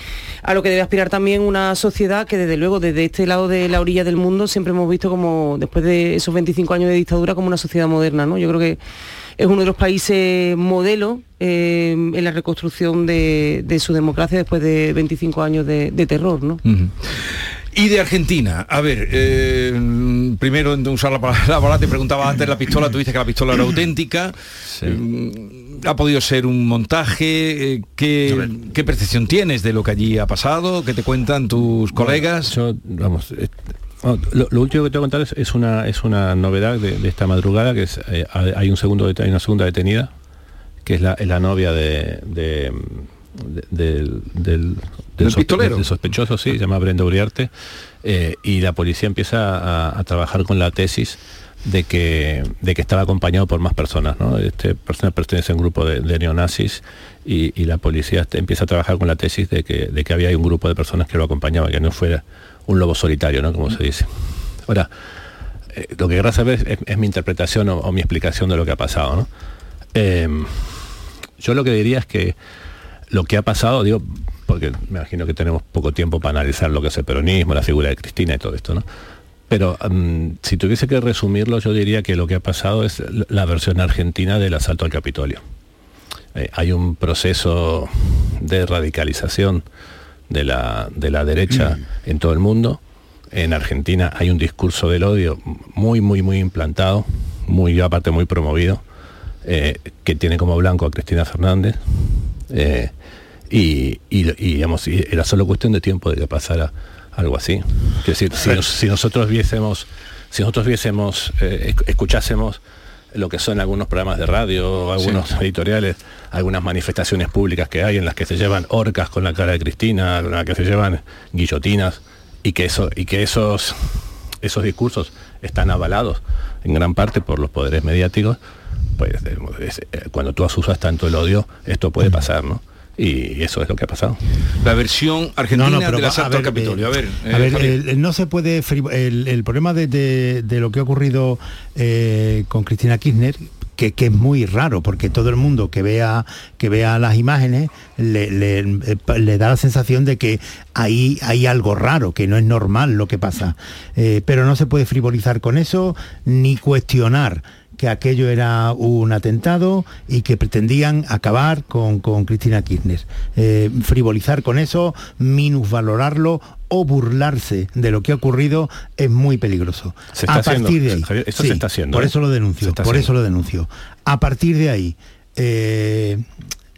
a lo que debe aspirar también una sociedad que desde luego desde este lado de la orilla del mundo siempre hemos visto como después de esos 25 años de dictadura como una sociedad moderna, ¿no? Yo creo que es uno de los países modelo eh, en la reconstrucción de, de su democracia después de 25 años de, de terror, ¿no? Y de Argentina, a ver, eh, primero en usar la palabra, la palabra, te preguntaba antes la pistola, tú dices que la pistola era auténtica, Mm, ha podido ser un montaje, eh, ¿qué, qué percepción tienes de lo que allí ha pasado? ¿Qué te cuentan tus colegas? Yo, vamos, Oh, lo, último que tengo que contar es, una, es una novedad de, esta madrugada, que es, eh, hay, un segundo, hay una segunda detenida, que es la, la novia de, del, del, sospechoso, sí, se llama Brenda Uriarte, eh, y la policía empieza a, trabajar con la tesis de que, de que estaba acompañado por más personas. ¿no? Este persona pertenece a un grupo de, neonazis y, la policía empieza a trabajar con la tesis de que, de que había un grupo de personas que lo acompañaba, que no fuera un lobo solitario, ¿no? Como se dice. Ahora, eh, lo que querrá saber es, mi interpretación o, mi explicación de lo que ha pasado, ¿no? Em, yo lo que diría es que lo que ha pasado, digo, porque me imagino que tenemos poco tiempo para analizar lo que es el peronismo, la figura de Cristina y todo esto, ¿no? Pero em, si tuviese que resumirlo, yo diría que lo que ha pasado es la versión argentina del asalto al Capitolio. Eh, hay un proceso de radicalización de la, de la derecha mm. en todo el mundo. En Argentina hay un discurso del odio muy, muy, muy implantado, muy aparte muy promovido, eh, que tiene como blanco a Cristina Fernández. Eh, y, digamos, era solo cuestión de tiempo de que pasara algo así. Es decir, si, nosotros viésemos, si nosotros viésemos, eh, escuchásemos lo que son algunos programas de radio, algunos editoriales, algunas manifestaciones públicas que hay en las que se llevan orcas con la cara de Cristina, en las que se llevan guillotinas, y que, eso, y que esos, esos discursos están avalados en gran parte por los poderes mediáticos, pues eh, cuando tú asusas tanto el odio, esto puede pasar, ¿no? Y eso es lo que ha pasado. La versión argentina no, no, del asalto al Capitolio. A ver, a ver eh, no se puede... El, problema de, lo que ha ocurrido eh, con Cristina Kirchner, que, es muy raro, porque todo el mundo que vea, que vea las imágenes le, da la sensación de que ahí hay algo raro, que no es normal lo que pasa. Eh, pero no se puede frivolizar con eso, ni cuestionar que aquello era un atentado y que pretendían acabar con, Cristina Kirchner. Eh, frivolizar con eso, minusvalorarlo o burlarse de lo que ha ocurrido es muy peligroso. a partir de ahí, eso se está haciendo. Por ¿eh? eso lo denuncio, por eso lo denuncio. A partir de ahí, eh,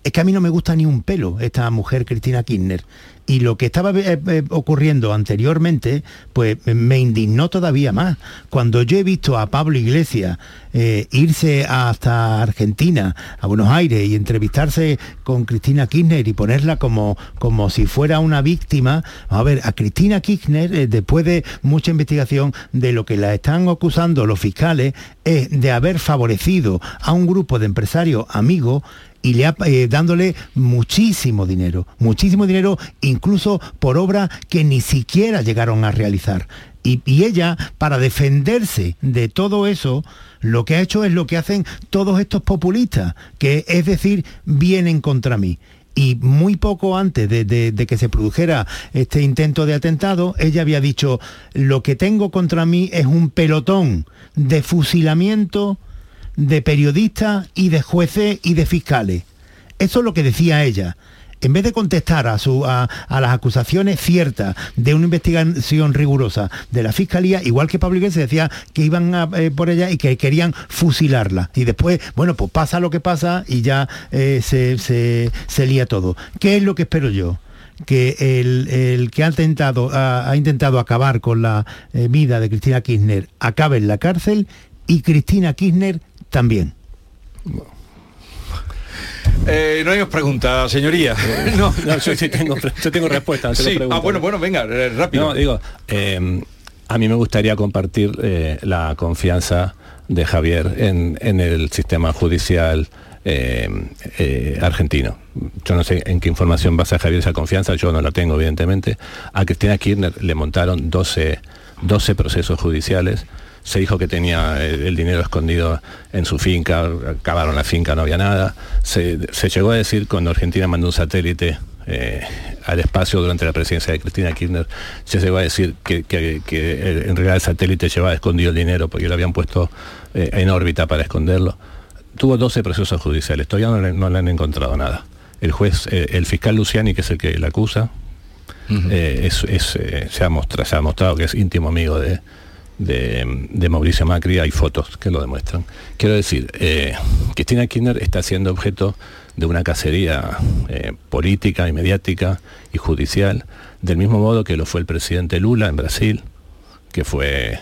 es que a mí no me gusta ni un pelo esta mujer Cristina Kirchner y lo que estaba eh, eh, ocurriendo anteriormente, pues me indignó todavía más. Cuando yo he visto a Pablo Iglesias eh, irse hasta Argentina, a Buenos Aires, y entrevistarse con Cristina Kirchner y ponerla como, como si fuera una víctima, a ver, a Cristina Kirchner, después de mucha investigación, de lo que la están acusando los fiscales, es de haber favorecido a un grupo de empresarios amigos y le ha, eh, dándole muchísimo dinero, muchísimo dinero incluso por obras que ni siquiera llegaron a realizar. Y, ella, para defenderse de todo eso, lo que ha hecho es lo que hacen todos estos populistas, que es decir, vienen contra mí y muy poco antes de, de, que se produjera este intento de atentado, ella había dicho, lo que tengo contra mí es un pelotón de fusilamiento de periodistas y de jueces y de fiscales. Eso es lo que decía ella. En vez de contestar a, su, a, las acusaciones ciertas de una investigación rigurosa de la Fiscalía, igual que Pablo Iglesias decía que iban eh, por ella y que querían fusilarla. Y después, bueno, pues pasa lo que pasa y ya eh, se, se, lía todo. ¿Qué es lo que espero yo? que el, que ha intentado, ha, intentado acabar con la eh, vida de Cristina Kirchner acabe en la cárcel y Cristina Kirchner también. Eh, no hay más preguntas, señoría. [laughs] no, yo sí tengo, tengo respuesta. [laughs] ah, bueno, bueno, venga, eh, rápido. No, digo, em, a mí me gustaría compartir eh, la confianza de Javier en, en el sistema judicial em, argentino. Yo no sé en qué información basa Javier esa confianza, yo no la tengo, evidentemente. A Cristina Kirchner le montaron 12, 12 procesos judiciales se dijo que tenía el, dinero escondido en su finca, acabaron la finca, no había nada. Se, llegó a decir cuando Argentina mandó un satélite eh, al espacio durante la presidencia de Cristina Kirchner, se llegó a decir que, en realidad el satélite llevaba escondido el dinero porque lo habían puesto eh, en órbita para esconderlo. Tuvo 12 procesos judiciales, todavía no le, han encontrado nada. El juez, eh, el fiscal Luciani, que es el que la acusa, se, ha mostrado, se ha mostrado que es íntimo amigo de, de, Mauricio Macri hay fotos que lo demuestran. Quiero decir, eh, Cristina Kirchner está siendo objeto de una cacería eh, política y mediática y judicial, del mismo modo que lo fue el presidente Lula en Brasil, que fue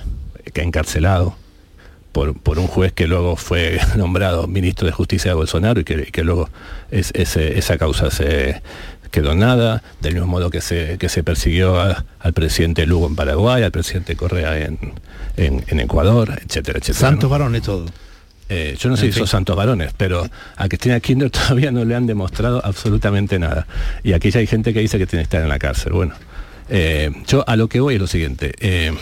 que encarcelado por, por, un juez que luego fue [laughs] nombrado ministro de Justicia de Bolsonaro y que, que luego esa causa se quedó nada, del mismo modo que se, que se persiguió a, al presidente Lugo en Paraguay, al presidente Correa en, en, en Ecuador, etcétera, etcétera. Santos ¿no? varones todo. Eh, yo no sé si son santos varones, pero a Cristina Kirchner [laughs] todavía no le han demostrado absolutamente nada. Y aquí ya hay gente que dice que tiene que estar en la cárcel. Bueno, eh, yo a lo que voy es lo siguiente. Eh,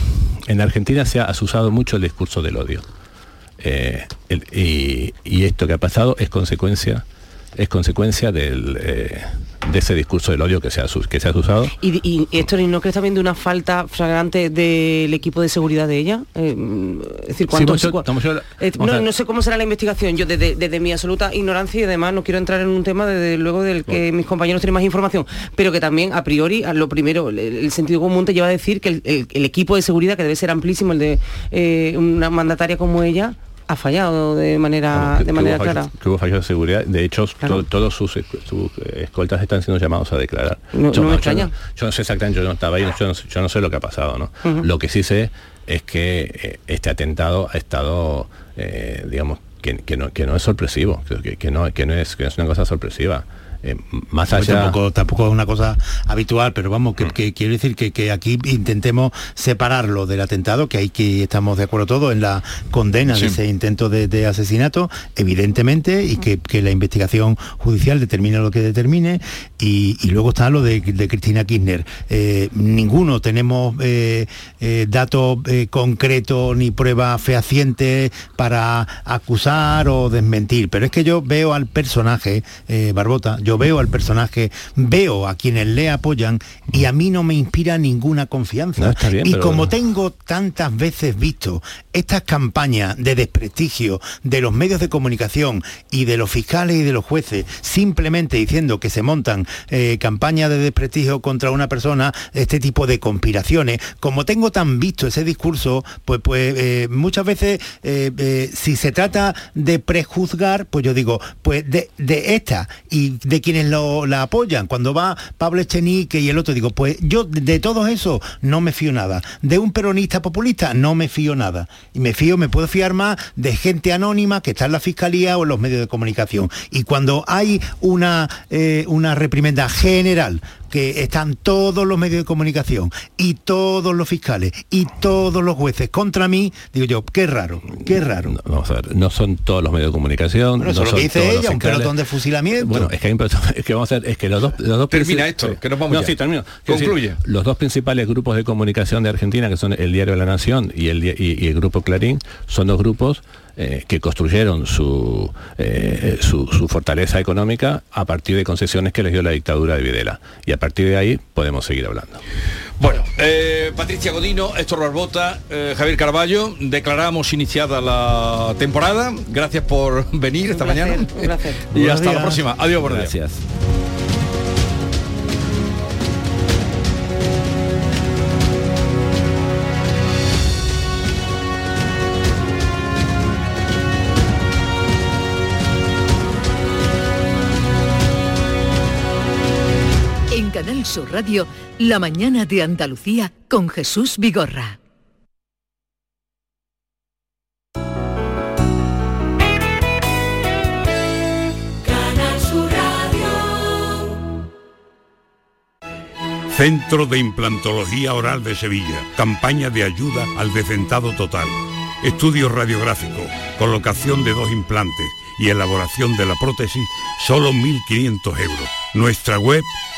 en Argentina se ha asusado mucho el discurso del odio. El, y, y, esto que ha pasado es consecuencia es consecuencia del, de ese discurso del odio que se ha, que se ha usado. ¿Y, y esto no crees también de una falta flagrante del equipo de seguridad de ella? Eh, es decir, ¿cuánto, sí, mucho, cu yo, eh, no, no, sé cómo será la investigación. Yo desde, desde, mi absoluta ignorancia y además no quiero entrar en un tema desde luego del que bueno. mis compañeros tienen más información, pero que también a priori, a lo primero, el, el, sentido común te lleva a decir que el, el, el, equipo de seguridad, que debe ser amplísimo, el de eh, una mandataria como ella, ha fallado de manera bueno, que, de manera que clara. Fallo, que hubo fallos de seguridad. De hecho, claro. to, todos sus, sus, escoltas están siendo llamados a declarar. No, yo, no me yo, extraña. No, yo no sé exactamente, yo no estaba ahí, yo no, yo no sé lo que ha pasado, ¿no? Uh -huh. Lo que sí sé es que eh, este atentado ha estado, eh, digamos, que, que, no, que no es sorpresivo, que, que, no, que, no es, que no es una cosa sorpresiva. Eh, más allá. tampoco, tampoco es una cosa habitual pero vamos que, que quiero decir que, que, aquí intentemos separarlo del atentado que hay que estamos de acuerdo todos en la condena sí. de ese intento de, de asesinato evidentemente y que, que, la investigación judicial determine lo que determine y, y luego está lo de, de Cristina Kirchner. Eh, ninguno tenemos eh, datos concretos ni pruebas fehacientes para acusar o desmentir pero es que yo veo al personaje Barbota yo veo al personaje, veo a quienes le apoyan y a mí no me inspira ninguna confianza. No, bien, y pero... como tengo tantas veces visto estas campañas de desprestigio de los medios de comunicación y de los fiscales y de los jueces, simplemente diciendo que se montan eh, campañas de desprestigio contra una persona, este tipo de conspiraciones, como tengo tan visto ese discurso, pues, pues eh, muchas veces eh, eh, si se trata de prejuzgar, pues yo digo, pues de, de esta y de quienes lo, la apoyan. Cuando va Pablo Echenique y el otro, digo, pues yo de, de todo eso no me fío nada. De un peronista populista no me fío nada. Y me fío, me puedo fiar más de gente anónima que está en la fiscalía o en los medios de comunicación. Y cuando hay una, eh, una reprimenda general que están todos los medios de comunicación y todos los fiscales y todos los jueces contra mí, digo yo, qué raro, qué raro. No, vamos a ver, no son todos los medios de comunicación. Bueno, eso no es lo que dice ella, un pelotón de fusilamiento. Bueno, es que, hay un pelotón, [laughs] es que vamos a ver, es que los dos... Los dos Termina esto, que nos vamos no, ya. sí, termino. Concluye. Decir, los dos principales grupos de comunicación de Argentina, que son el Diario de la Nación y el, y, y el Grupo Clarín, son dos grupos eh, que construyeron su, eh, su, su, fortaleza económica a partir de concesiones que les dio la dictadura de Videla. Y a partir de ahí podemos seguir hablando. Bueno, eh, Patricia Godino, Héctor Barbota, eh, Javier Carballo, declaramos iniciada la temporada. Gracias por venir esta placer, mañana. Un placer. [laughs] y Buenos hasta días. la próxima. Adiós, por Gracias. Sur Radio, La mañana de Andalucía con Jesús Vigorra. Canal Sur Radio. Centro de Implantología Oral de Sevilla. Campaña de ayuda al decentado total. Estudio radiográfico, colocación de dos implantes y elaboración de la prótesis, solo 1.500 euros. Nuestra web,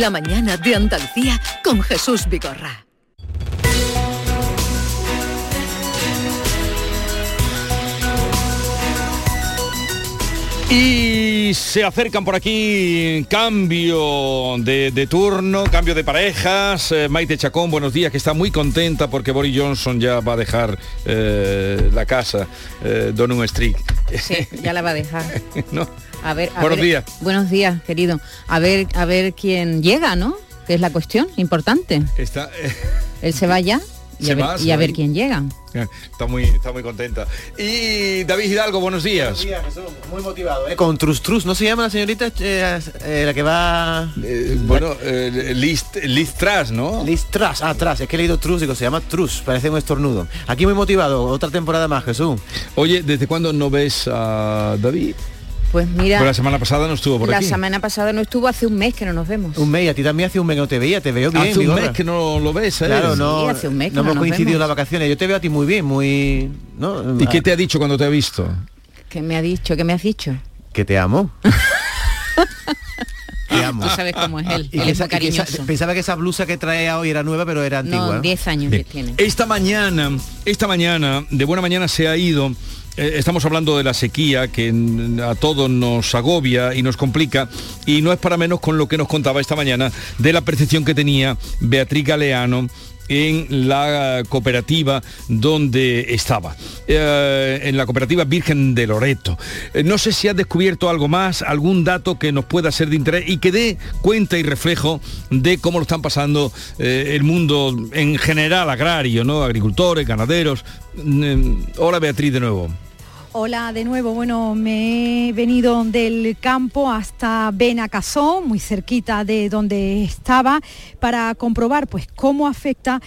La mañana de Andalucía con Jesús Vigorra. Y se acercan por aquí cambio de, de turno, cambio de parejas. Eh, Maite Chacón, buenos días, que está muy contenta porque Boris Johnson ya va a dejar eh, la casa, eh, Donum Street. Sí, ya la va a dejar. [laughs] ¿No? A ver, a Buenos ver- días. Buenos días, querido. A ver, a ver quién llega, ¿no? Que es la cuestión importante. Está, Él se va ya y Se a ver, va, se y a va ver y- quién llega. está, muy, está muy contenta. Y David Hidalgo, buenos días. Muy motivado, ¿eh? Con Trus Trus, ¿no se llama la señorita eh, eh, la que va... bueno, eh, Liz, Liz Tras, ¿no? Liz Tras, ah, Tras, es que he leído Trus, digo, se llama Trus, parece un estornudo. Aquí muy motivado, otra temporada más, Jesús. Oye, ¿desde cuándo no ves a David? Pues mira, Pues la semana pasada no estuvo por la aquí. semana pasada no estuvo, hace un mes que no nos vemos. Un mes, y a ti también hace un mes que no te veía, te veo bien. Hace un mes que no lo ves, ¿eh? Claro, Sí, no, hace un mes que no no hemos nos coincidido en las vacaciones. Yo te veo a ti muy bien, muy... ¿no? ¿Y qué te ha dicho cuando te ha visto? ¿Qué me ha dicho? ¿Qué me has dicho? Que te amo. [laughs] te amo. Tú sabes cómo es él. Es muy esa- pensaba que esa blusa que traía hoy era nueva, pero era antigua. No, 10 años que tiene. Esta mañana, esta mañana, de buena mañana se ha ido. Eh, estamos hablando de la sequía que a todos nos agobia y nos complica y no es para menos con lo que nos contaba esta mañana de la percepción que tenía Beatriz Galeano en la cooperativa donde estaba, eh, en la cooperativa Virgen de Loreto. Eh, no sé si has descubierto algo más, algún dato que nos pueda ser de interés y que dé cuenta y reflejo de cómo lo están pasando el mundo en general agrario, ¿no? Agricultores, ganaderos. Mm, Hola Beatriz de nuevo. Hola de nuevo, bueno, me he venido del campo hasta Benacasón, muy cerquita de donde estaba, para comprobar pues cómo afecta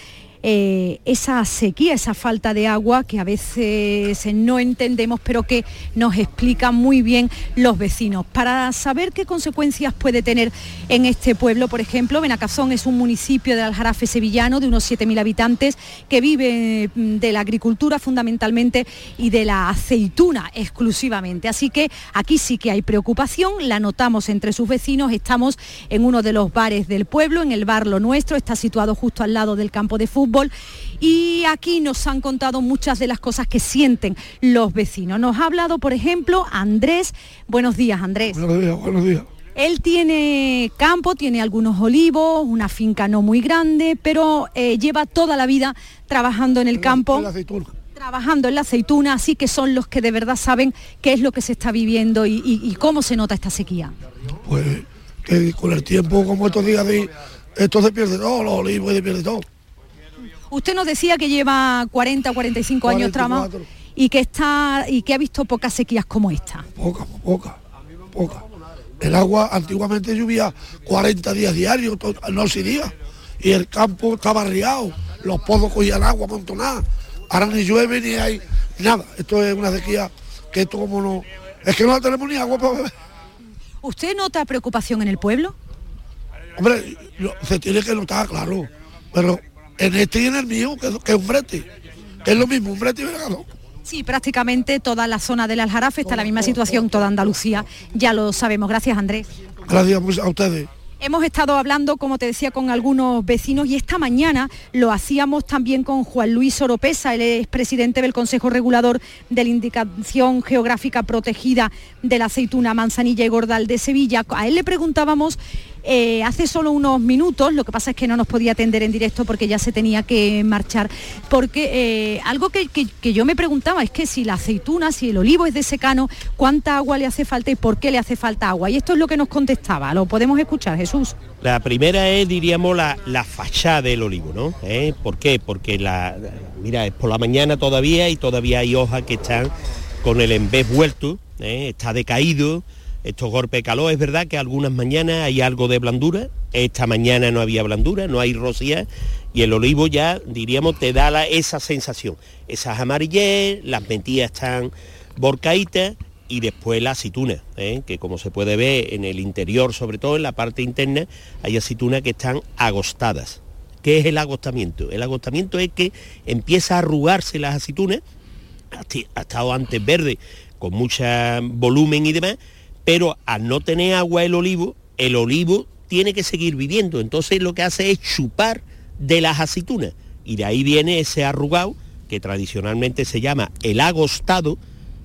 eh, esa sequía, esa falta de agua que a veces no entendemos, pero que nos explican muy bien los vecinos. Para saber qué consecuencias puede tener en este pueblo, por ejemplo, Benacazón es un municipio del Aljarafe sevillano de unos 7.000 habitantes que vive mm, de la agricultura fundamentalmente y de la aceituna exclusivamente. Así que aquí sí que hay preocupación, la notamos entre sus vecinos, estamos en uno de los bares del pueblo, en el bar Lo Nuestro, está situado justo al lado del campo de fútbol y aquí nos han contado muchas de las cosas que sienten los vecinos. Nos ha hablado, por ejemplo, Andrés. Buenos días, Andrés. Buenos días, buenos días. Él tiene campo, tiene algunos olivos, una finca no muy grande, pero eh, lleva toda la vida trabajando en el campo. Trabajando en la aceituna, así que son los que de verdad saben qué es lo que se está viviendo y, y- y cómo se nota esta sequía. Pues que con el tiempo, como estos días de esto se pierde todo, los olivos se pierde todo. Usted nos decía que lleva 40 o 45 años trabajando y que está y que ha visto pocas sequías como esta. Poca, poca, poca. El agua antiguamente llovía 40 días diarios, to- noche y día. Y el campo estaba riado, los pozos cogían agua amontonada. Ahora ni llueve ni hay nada. Esto es una sequía que esto como no... Es que no tenemos ni agua para beber. ¿Usted nota preocupación en el pueblo? Hombre, se tiene que notar, claro. Pero en este y en el mío, que, que es un brete. que Es lo mismo, un brete y vergado. Sí, prácticamente toda la zona del Aljarafe está en la misma situación, toda Andalucía, ya lo sabemos. Gracias, Andrés. Gracias pues, a ustedes. Hemos estado hablando, como te decía, con algunos vecinos y esta mañana lo hacíamos también con Juan Luis Oropesa, él es presidente del Consejo Regulador de la Indicación Geográfica Protegida de la Aceituna Manzanilla y Gordal de Sevilla. A él le preguntábamos eh, hace solo unos minutos, lo que pasa es que no nos podía atender en directo porque ya se tenía que marchar, porque eh, algo que, que- yo me preguntaba es que si la aceituna, si el olivo es de secano, ¿cuánta agua le hace falta y por qué le hace falta agua? Y esto es lo que nos contestaba, lo podemos escuchar, Jesús. La primera es, diríamos, la, la fachada del olivo, ¿no? ¿Eh? ¿Por qué? Porque la, mira, es por la mañana todavía y todavía hay hojas que están con el embés vuelto, está decaído, estos golpes de calor, es verdad que algunas mañanas hay algo de blandura, esta mañana no había blandura, no hay rocía, y el olivo ya, diríamos, te da esa sensación, esas amarillez, las mentías están borcaítas, y después la aceituna, ¿eh? que como se puede ver en el interior, sobre todo en la parte interna, hay aceitunas que están agostadas. ¿Qué es el agostamiento? El agostamiento es que empieza a arrugarse las aceitunas, ha estado antes verde, con mucho volumen y demás, pero al no tener agua el olivo, el olivo tiene que seguir viviendo. Entonces lo que hace es chupar de las aceitunas. Y de ahí viene ese arrugado que tradicionalmente se llama el agostado,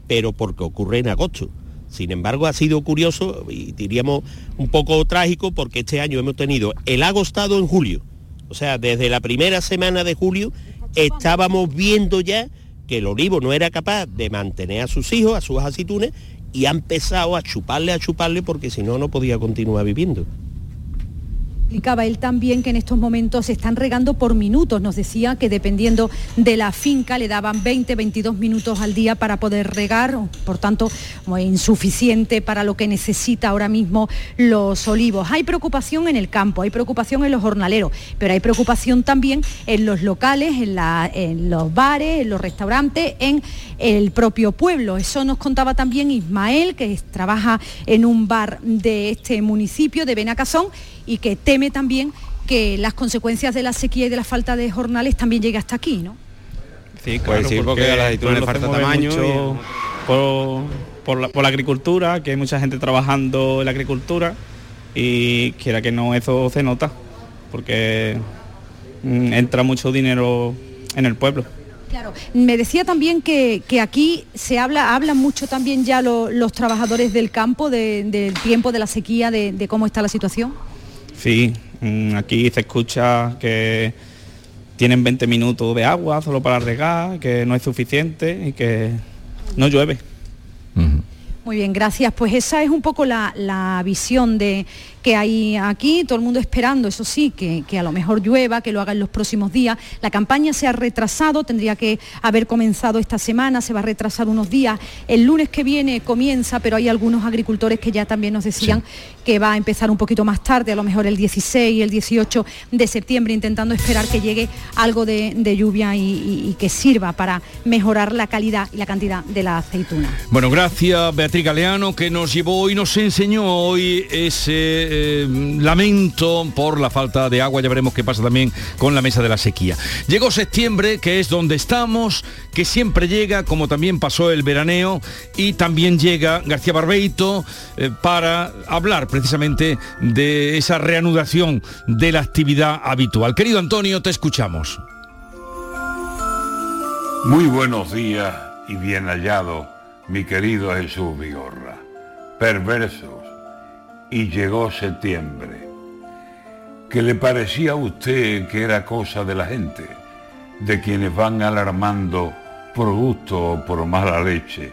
pero porque ocurre en agosto. Sin embargo, ha sido curioso y diríamos un poco trágico porque este año hemos tenido el agostado en julio. O sea, desde la primera semana de julio estábamos viendo ya que el olivo no era capaz de mantener a sus hijos, a sus aceitunas, y ha empezado a chuparle, a chuparle, porque si no, no podía continuar viviendo. Explicaba él también que en estos momentos se están regando por minutos. Nos decía que dependiendo de la finca le daban 20, 22 minutos al día para poder regar, por tanto, muy insuficiente para lo que necesita ahora mismo los olivos. Hay preocupación en el campo, hay preocupación en los jornaleros, pero hay preocupación también en los locales, en, en los bares, en los restaurantes, en el propio pueblo. Eso nos contaba también Ismael, que trabaja en un bar de este municipio de Benacasón y que teme también que las consecuencias de la sequía y de la falta de jornales también llegue hasta aquí, ¿no? Sí, Pues claro, sí, porque a las aceitunas el le falta tamaño mucho por, por la, por la agricultura, que hay mucha gente trabajando en la agricultura y quiera que no, eso se nota, porque mm, entra mucho dinero en el pueblo. Claro, me decía también que, que aquí se habla, hablan mucho también ya lo- los trabajadores del campo de- del tiempo de la sequía, de, de cómo está la situación. Sí, mm, aquí se escucha que tienen 20 minutos de agua solo para regar, que no es suficiente y que no llueve. Muy bien, gracias. Pues esa es un poco la, la visión de que hay aquí, todo el mundo esperando, eso sí, que, que a lo mejor llueva, que lo haga en los próximos días. La campaña se ha retrasado, tendría que haber comenzado esta semana, se va a retrasar unos días. El lunes que viene comienza, pero hay algunos agricultores que ya también nos decían que va a empezar un poquito más tarde, a lo mejor el 16 y el 18 de septiembre, intentando esperar que llegue algo de, de lluvia y, y- y que sirva para mejorar la calidad y la cantidad de la aceituna. Bueno, gracias Beatriz Galeano que nos llevó y nos enseñó hoy ese eh, lamento por la falta de agua. Ya veremos qué pasa también con la mesa de la sequía. Llegó septiembre, que es donde estamos, que siempre llega, como también pasó el veraneo, y también llega García Barbeito eh, para hablar precisamente de esa reanudación de la actividad habitual. Querido Antonio, te escuchamos. Muy buenos días y bien hallado, mi querido Jesús Vigorra. Perversos. Y llegó septiembre. ¿Qué le parecía a usted que era cosa de la gente? De quienes van alarmando por gusto o por mala leche,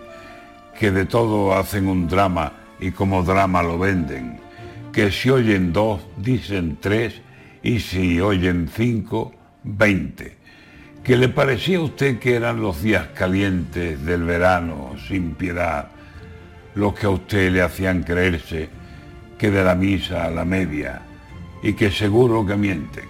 que de todo hacen un drama y como drama lo venden, que si oyen dos, dicen tres, y si oyen cinco, veinte que le parecía a usted que eran los días calientes del verano sin piedad, los que a usted le hacían creerse que de la misa a la media, y que seguro que mienten,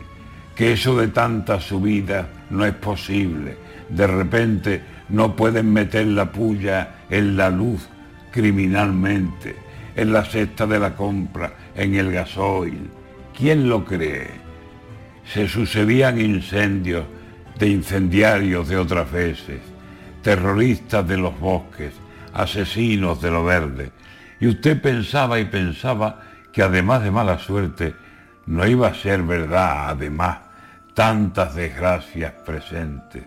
que eso de tanta subida no es posible, de repente no pueden meter la puya en la luz criminalmente, en la cesta de la compra, en el gasoil. ¿Quién lo cree? Se sucedían incendios de incendiarios de otras veces, terroristas de los bosques, asesinos de lo verde. Y usted pensaba y pensaba que además de mala suerte, no iba a ser verdad, además, tantas desgracias presentes,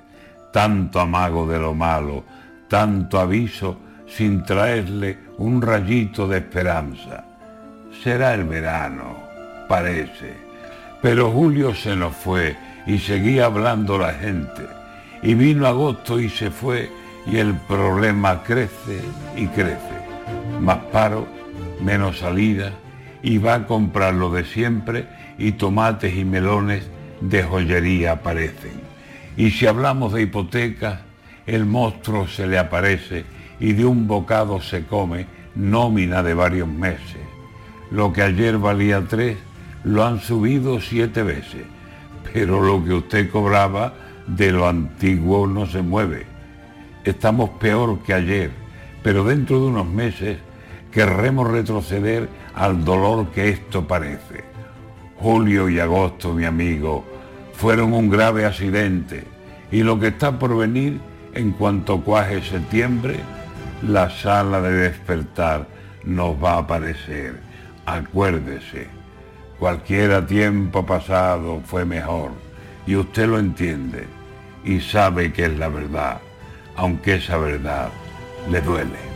tanto amago de lo malo, tanto aviso sin traerle un rayito de esperanza. Será el verano, parece. Pero julio se nos fue y seguía hablando la gente. Y vino agosto y se fue y el problema crece y crece. Más paro, menos salida y va a comprar lo de siempre y tomates y melones de joyería aparecen. Y si hablamos de hipotecas, el monstruo se le aparece y de un bocado se come nómina de varios meses. Lo que ayer valía tres, lo han subido siete veces, pero lo que usted cobraba de lo antiguo no se mueve. Estamos peor que ayer, pero dentro de unos meses querremos retroceder al dolor que esto parece. Julio y agosto, mi amigo, fueron un grave accidente y lo que está por venir en cuanto cuaje septiembre, la sala de despertar nos va a aparecer. Acuérdese, Cualquiera tiempo pasado fue mejor y usted lo entiende y sabe que es la verdad, aunque esa verdad le duele.